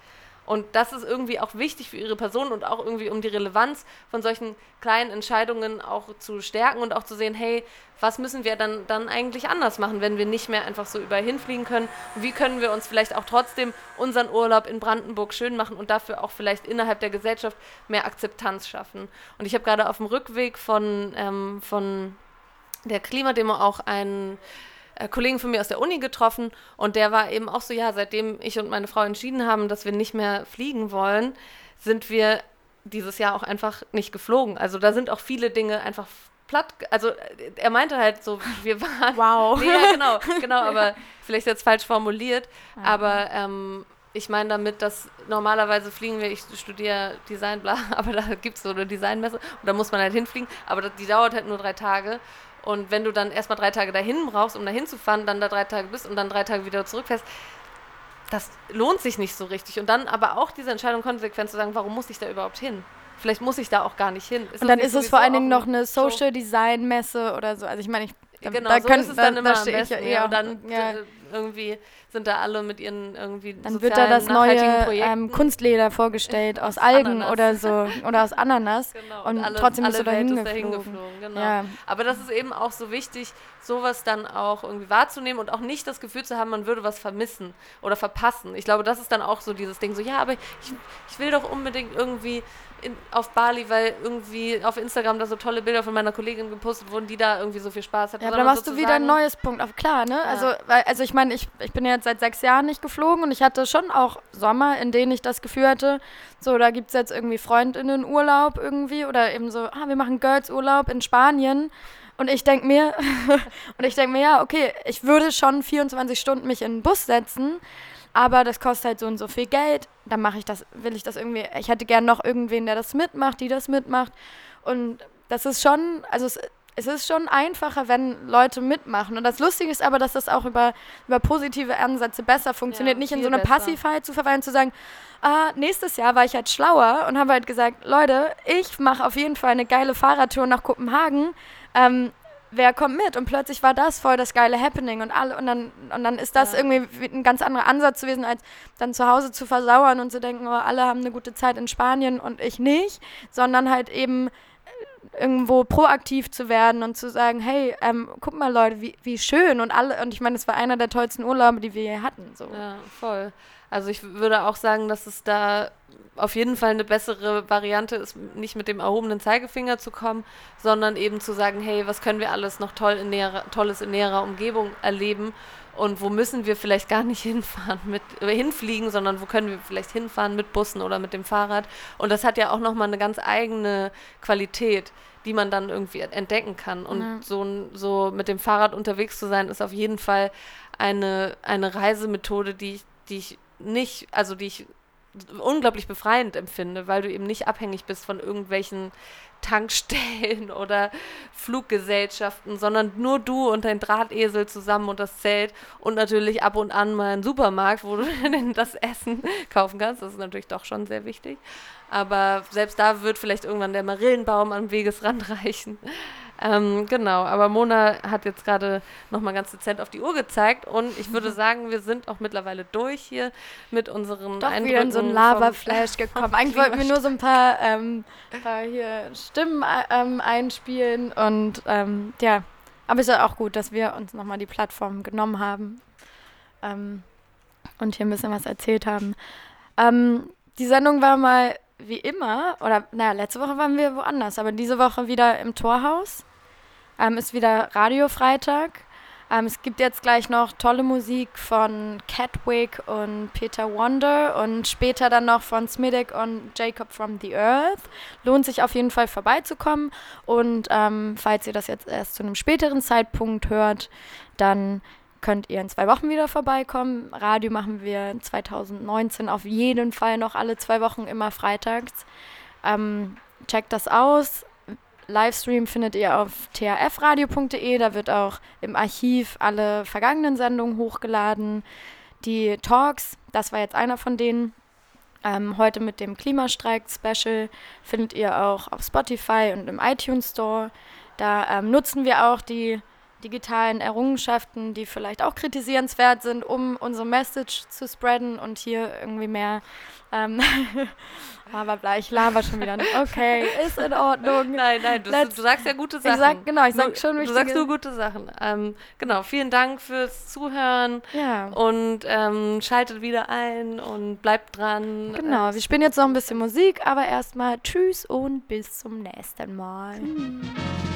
Und das ist irgendwie auch wichtig für ihre Person und auch irgendwie um die Relevanz von solchen kleinen Entscheidungen auch zu stärken und auch zu sehen, hey, was müssen wir dann, dann eigentlich anders machen, wenn wir nicht mehr einfach so überall hinfliegen können? Wie können wir uns vielleicht auch trotzdem unseren Urlaub in Brandenburg schön machen und dafür auch vielleicht innerhalb der Gesellschaft mehr Akzeptanz schaffen? Und ich habe gerade auf dem Rückweg von, ähm, von der Klimademo auch einen Kollegen von mir aus der Uni getroffen und der war eben auch so, ja, seitdem ich und meine Frau entschieden haben, dass wir nicht mehr fliegen wollen, sind wir dieses Jahr auch einfach nicht geflogen. Also da sind auch viele Dinge einfach platt, also äh, er meinte halt so, wir waren... Wow. Nee, ja, genau, genau, aber vielleicht jetzt falsch formuliert, Ja. aber ähm, ich meine damit, dass normalerweise fliegen wir, ich studiere Design, bla, aber da gibt es so eine Designmesse und da muss man halt hinfliegen, aber die dauert halt nur drei Tage. Und wenn du dann erstmal drei Tage dahin brauchst, um dahin zu fahren, dann da drei Tage bist und dann drei Tage wieder zurückfährst, das lohnt sich nicht so richtig. Und dann aber auch diese Entscheidung konsequent zu sagen, warum muss ich da überhaupt hin? Vielleicht muss ich da auch gar nicht hin. Ist und dann ist es vor allen Dingen noch eine Social Design Messe oder so. Also ich meine, ich Genau, da so können, ist es dann da, immer da am stehe ich besten. ja und dann ja. äh, irgendwie sind da alle mit ihren irgendwie Dann wird da sozialen, das neue ähm, Kunstleder vorgestellt aus Algen Ananas. oder so oder aus Ananas Genau, und, alle, trotzdem alle bist du da Welt hingeflogen. Genau. Ja. Aber das ist eben auch so wichtig, sowas dann auch irgendwie wahrzunehmen und auch nicht das Gefühl zu haben, man würde was vermissen oder verpassen. Ich glaube, das ist dann auch so dieses Ding, so ja, aber ich, ich will doch unbedingt irgendwie in, auf Bali, weil irgendwie auf Instagram da so tolle Bilder von meiner Kollegin gepostet wurden, die da irgendwie so viel Spaß hat. Ja, aber da machst du wieder ein neues Punkt auf. Klar, ne? Also, weil, also ich meine, ich, ich bin ja jetzt seit sechs Jahren nicht geflogen und ich hatte schon auch Sommer, in denen ich das Gefühl hatte, so, da gibt es jetzt irgendwie Freundinnenurlaub irgendwie oder eben so, ah, wir machen Girls-Urlaub in Spanien. Und ich denke mir, und ich denke mir, ja, okay, ich würde schon 24 Stunden mich in den Bus setzen, aber das kostet halt so und so viel Geld. Dann mache ich das, will ich das irgendwie, ich hätte gern noch irgendwen, der das mitmacht, die das mitmacht. Und das ist schon, also es, es ist schon einfacher, wenn Leute mitmachen. Und das Lustige ist aber, dass das auch über, über positive Ansätze besser funktioniert. Ja, Nicht in so eine besser. Passivheit zu verweilen, zu sagen, ah, nächstes Jahr war ich halt schlauer und habe halt gesagt, Leute, ich mache auf jeden Fall eine geile Fahrradtour nach Kopenhagen. Ähm, wer kommt mit? Und plötzlich war das voll das geile Happening und alle und dann und dann ist das Ja. irgendwie wie- ein ganz anderer Ansatz gewesen, als dann zu Hause zu versauern und zu denken, oh, alle haben eine gute Zeit in Spanien und ich nicht, sondern halt eben äh, irgendwo proaktiv zu werden und zu sagen, hey, ähm, guck mal Leute, wie, wie schön und alle und ich meine, es war einer der tollsten Urlaube, die wir je hatten. So. Ja, voll. Also ich würde auch sagen, dass es da auf jeden Fall eine bessere Variante ist, nicht mit dem erhobenen Zeigefinger zu kommen, sondern eben zu sagen, hey, was können wir alles noch toll in näherer, Tolles in näherer Umgebung erleben und wo müssen wir vielleicht gar nicht hinfahren mit hinfliegen, sondern wo können wir vielleicht hinfahren mit Bussen oder mit dem Fahrrad. Und das hat ja auch nochmal eine ganz eigene Qualität, die man dann irgendwie entdecken kann. Und Ja. so, so mit dem Fahrrad unterwegs zu sein, ist auf jeden Fall eine, eine Reisemethode, die ich, die ich nicht, also die ich unglaublich befreiend empfinde, weil du eben nicht abhängig bist von irgendwelchen Tankstellen oder Fluggesellschaften, sondern nur du und dein Drahtesel zusammen und das Zelt und natürlich ab und an mal ein Supermarkt, wo du das Essen kaufen kannst. Das ist natürlich doch schon sehr wichtig. Aber selbst da wird vielleicht irgendwann der Marillenbaum am Wegesrand reichen. Ähm, genau, aber Mona hat jetzt gerade nochmal ganz dezent auf die Uhr gezeigt und ich würde sagen, wir sind auch mittlerweile durch hier mit unseren Doch Eindrücken wieder in so ein Lava-Flash gekommen. Eigentlich wollten wir nur so ein paar, ähm, paar hier Stimmen äh, ähm, einspielen und ähm, ja, aber ist ja auch gut, dass wir uns nochmal die Plattform genommen haben ähm, und hier ein bisschen was erzählt haben. Ähm, die Sendung war mal wie immer, oder naja, letzte Woche waren wir woanders, aber diese Woche wieder im Torhaus. Ähm, ist wieder Radio Freitag. Ähm, es gibt jetzt gleich noch tolle Musik von Catwick und Peter Wonder und später dann noch von Smidic und Jacob from the Earth. Lohnt sich auf jeden Fall vorbeizukommen. Und ähm, falls ihr das jetzt erst zu einem späteren Zeitpunkt hört, dann könnt ihr in zwei Wochen wieder vorbeikommen. Radio machen wir 2019 auf jeden Fall noch alle zwei Wochen immer freitags. Ähm, checkt das aus. Livestream findet ihr auf trfradio.de. Da wird auch im Archiv alle vergangenen Sendungen hochgeladen. Die Talks, das war jetzt einer von denen. Ähm, heute mit dem Klimastreik-Special findet ihr auch auf Spotify und im iTunes Store. Da ähm, nutzen wir auch die digitalen Errungenschaften, die vielleicht auch kritisierenswert sind, um unsere Message zu spreaden und hier irgendwie mehr. Ähm, aber bla, ich laber schon wieder nicht. Okay, ist in Ordnung. Nein, nein, du, du sagst ja gute Sachen. Ich sag, genau, ich sag Du- schon Du wichtige- sagst nur gute Sachen. Ähm, genau, vielen Dank fürs Zuhören. Ja. Und ähm, schaltet wieder ein und bleibt dran. Genau, wir spielen jetzt noch ein bisschen Musik, aber erstmal tschüss und bis zum nächsten Mal. Tschüss.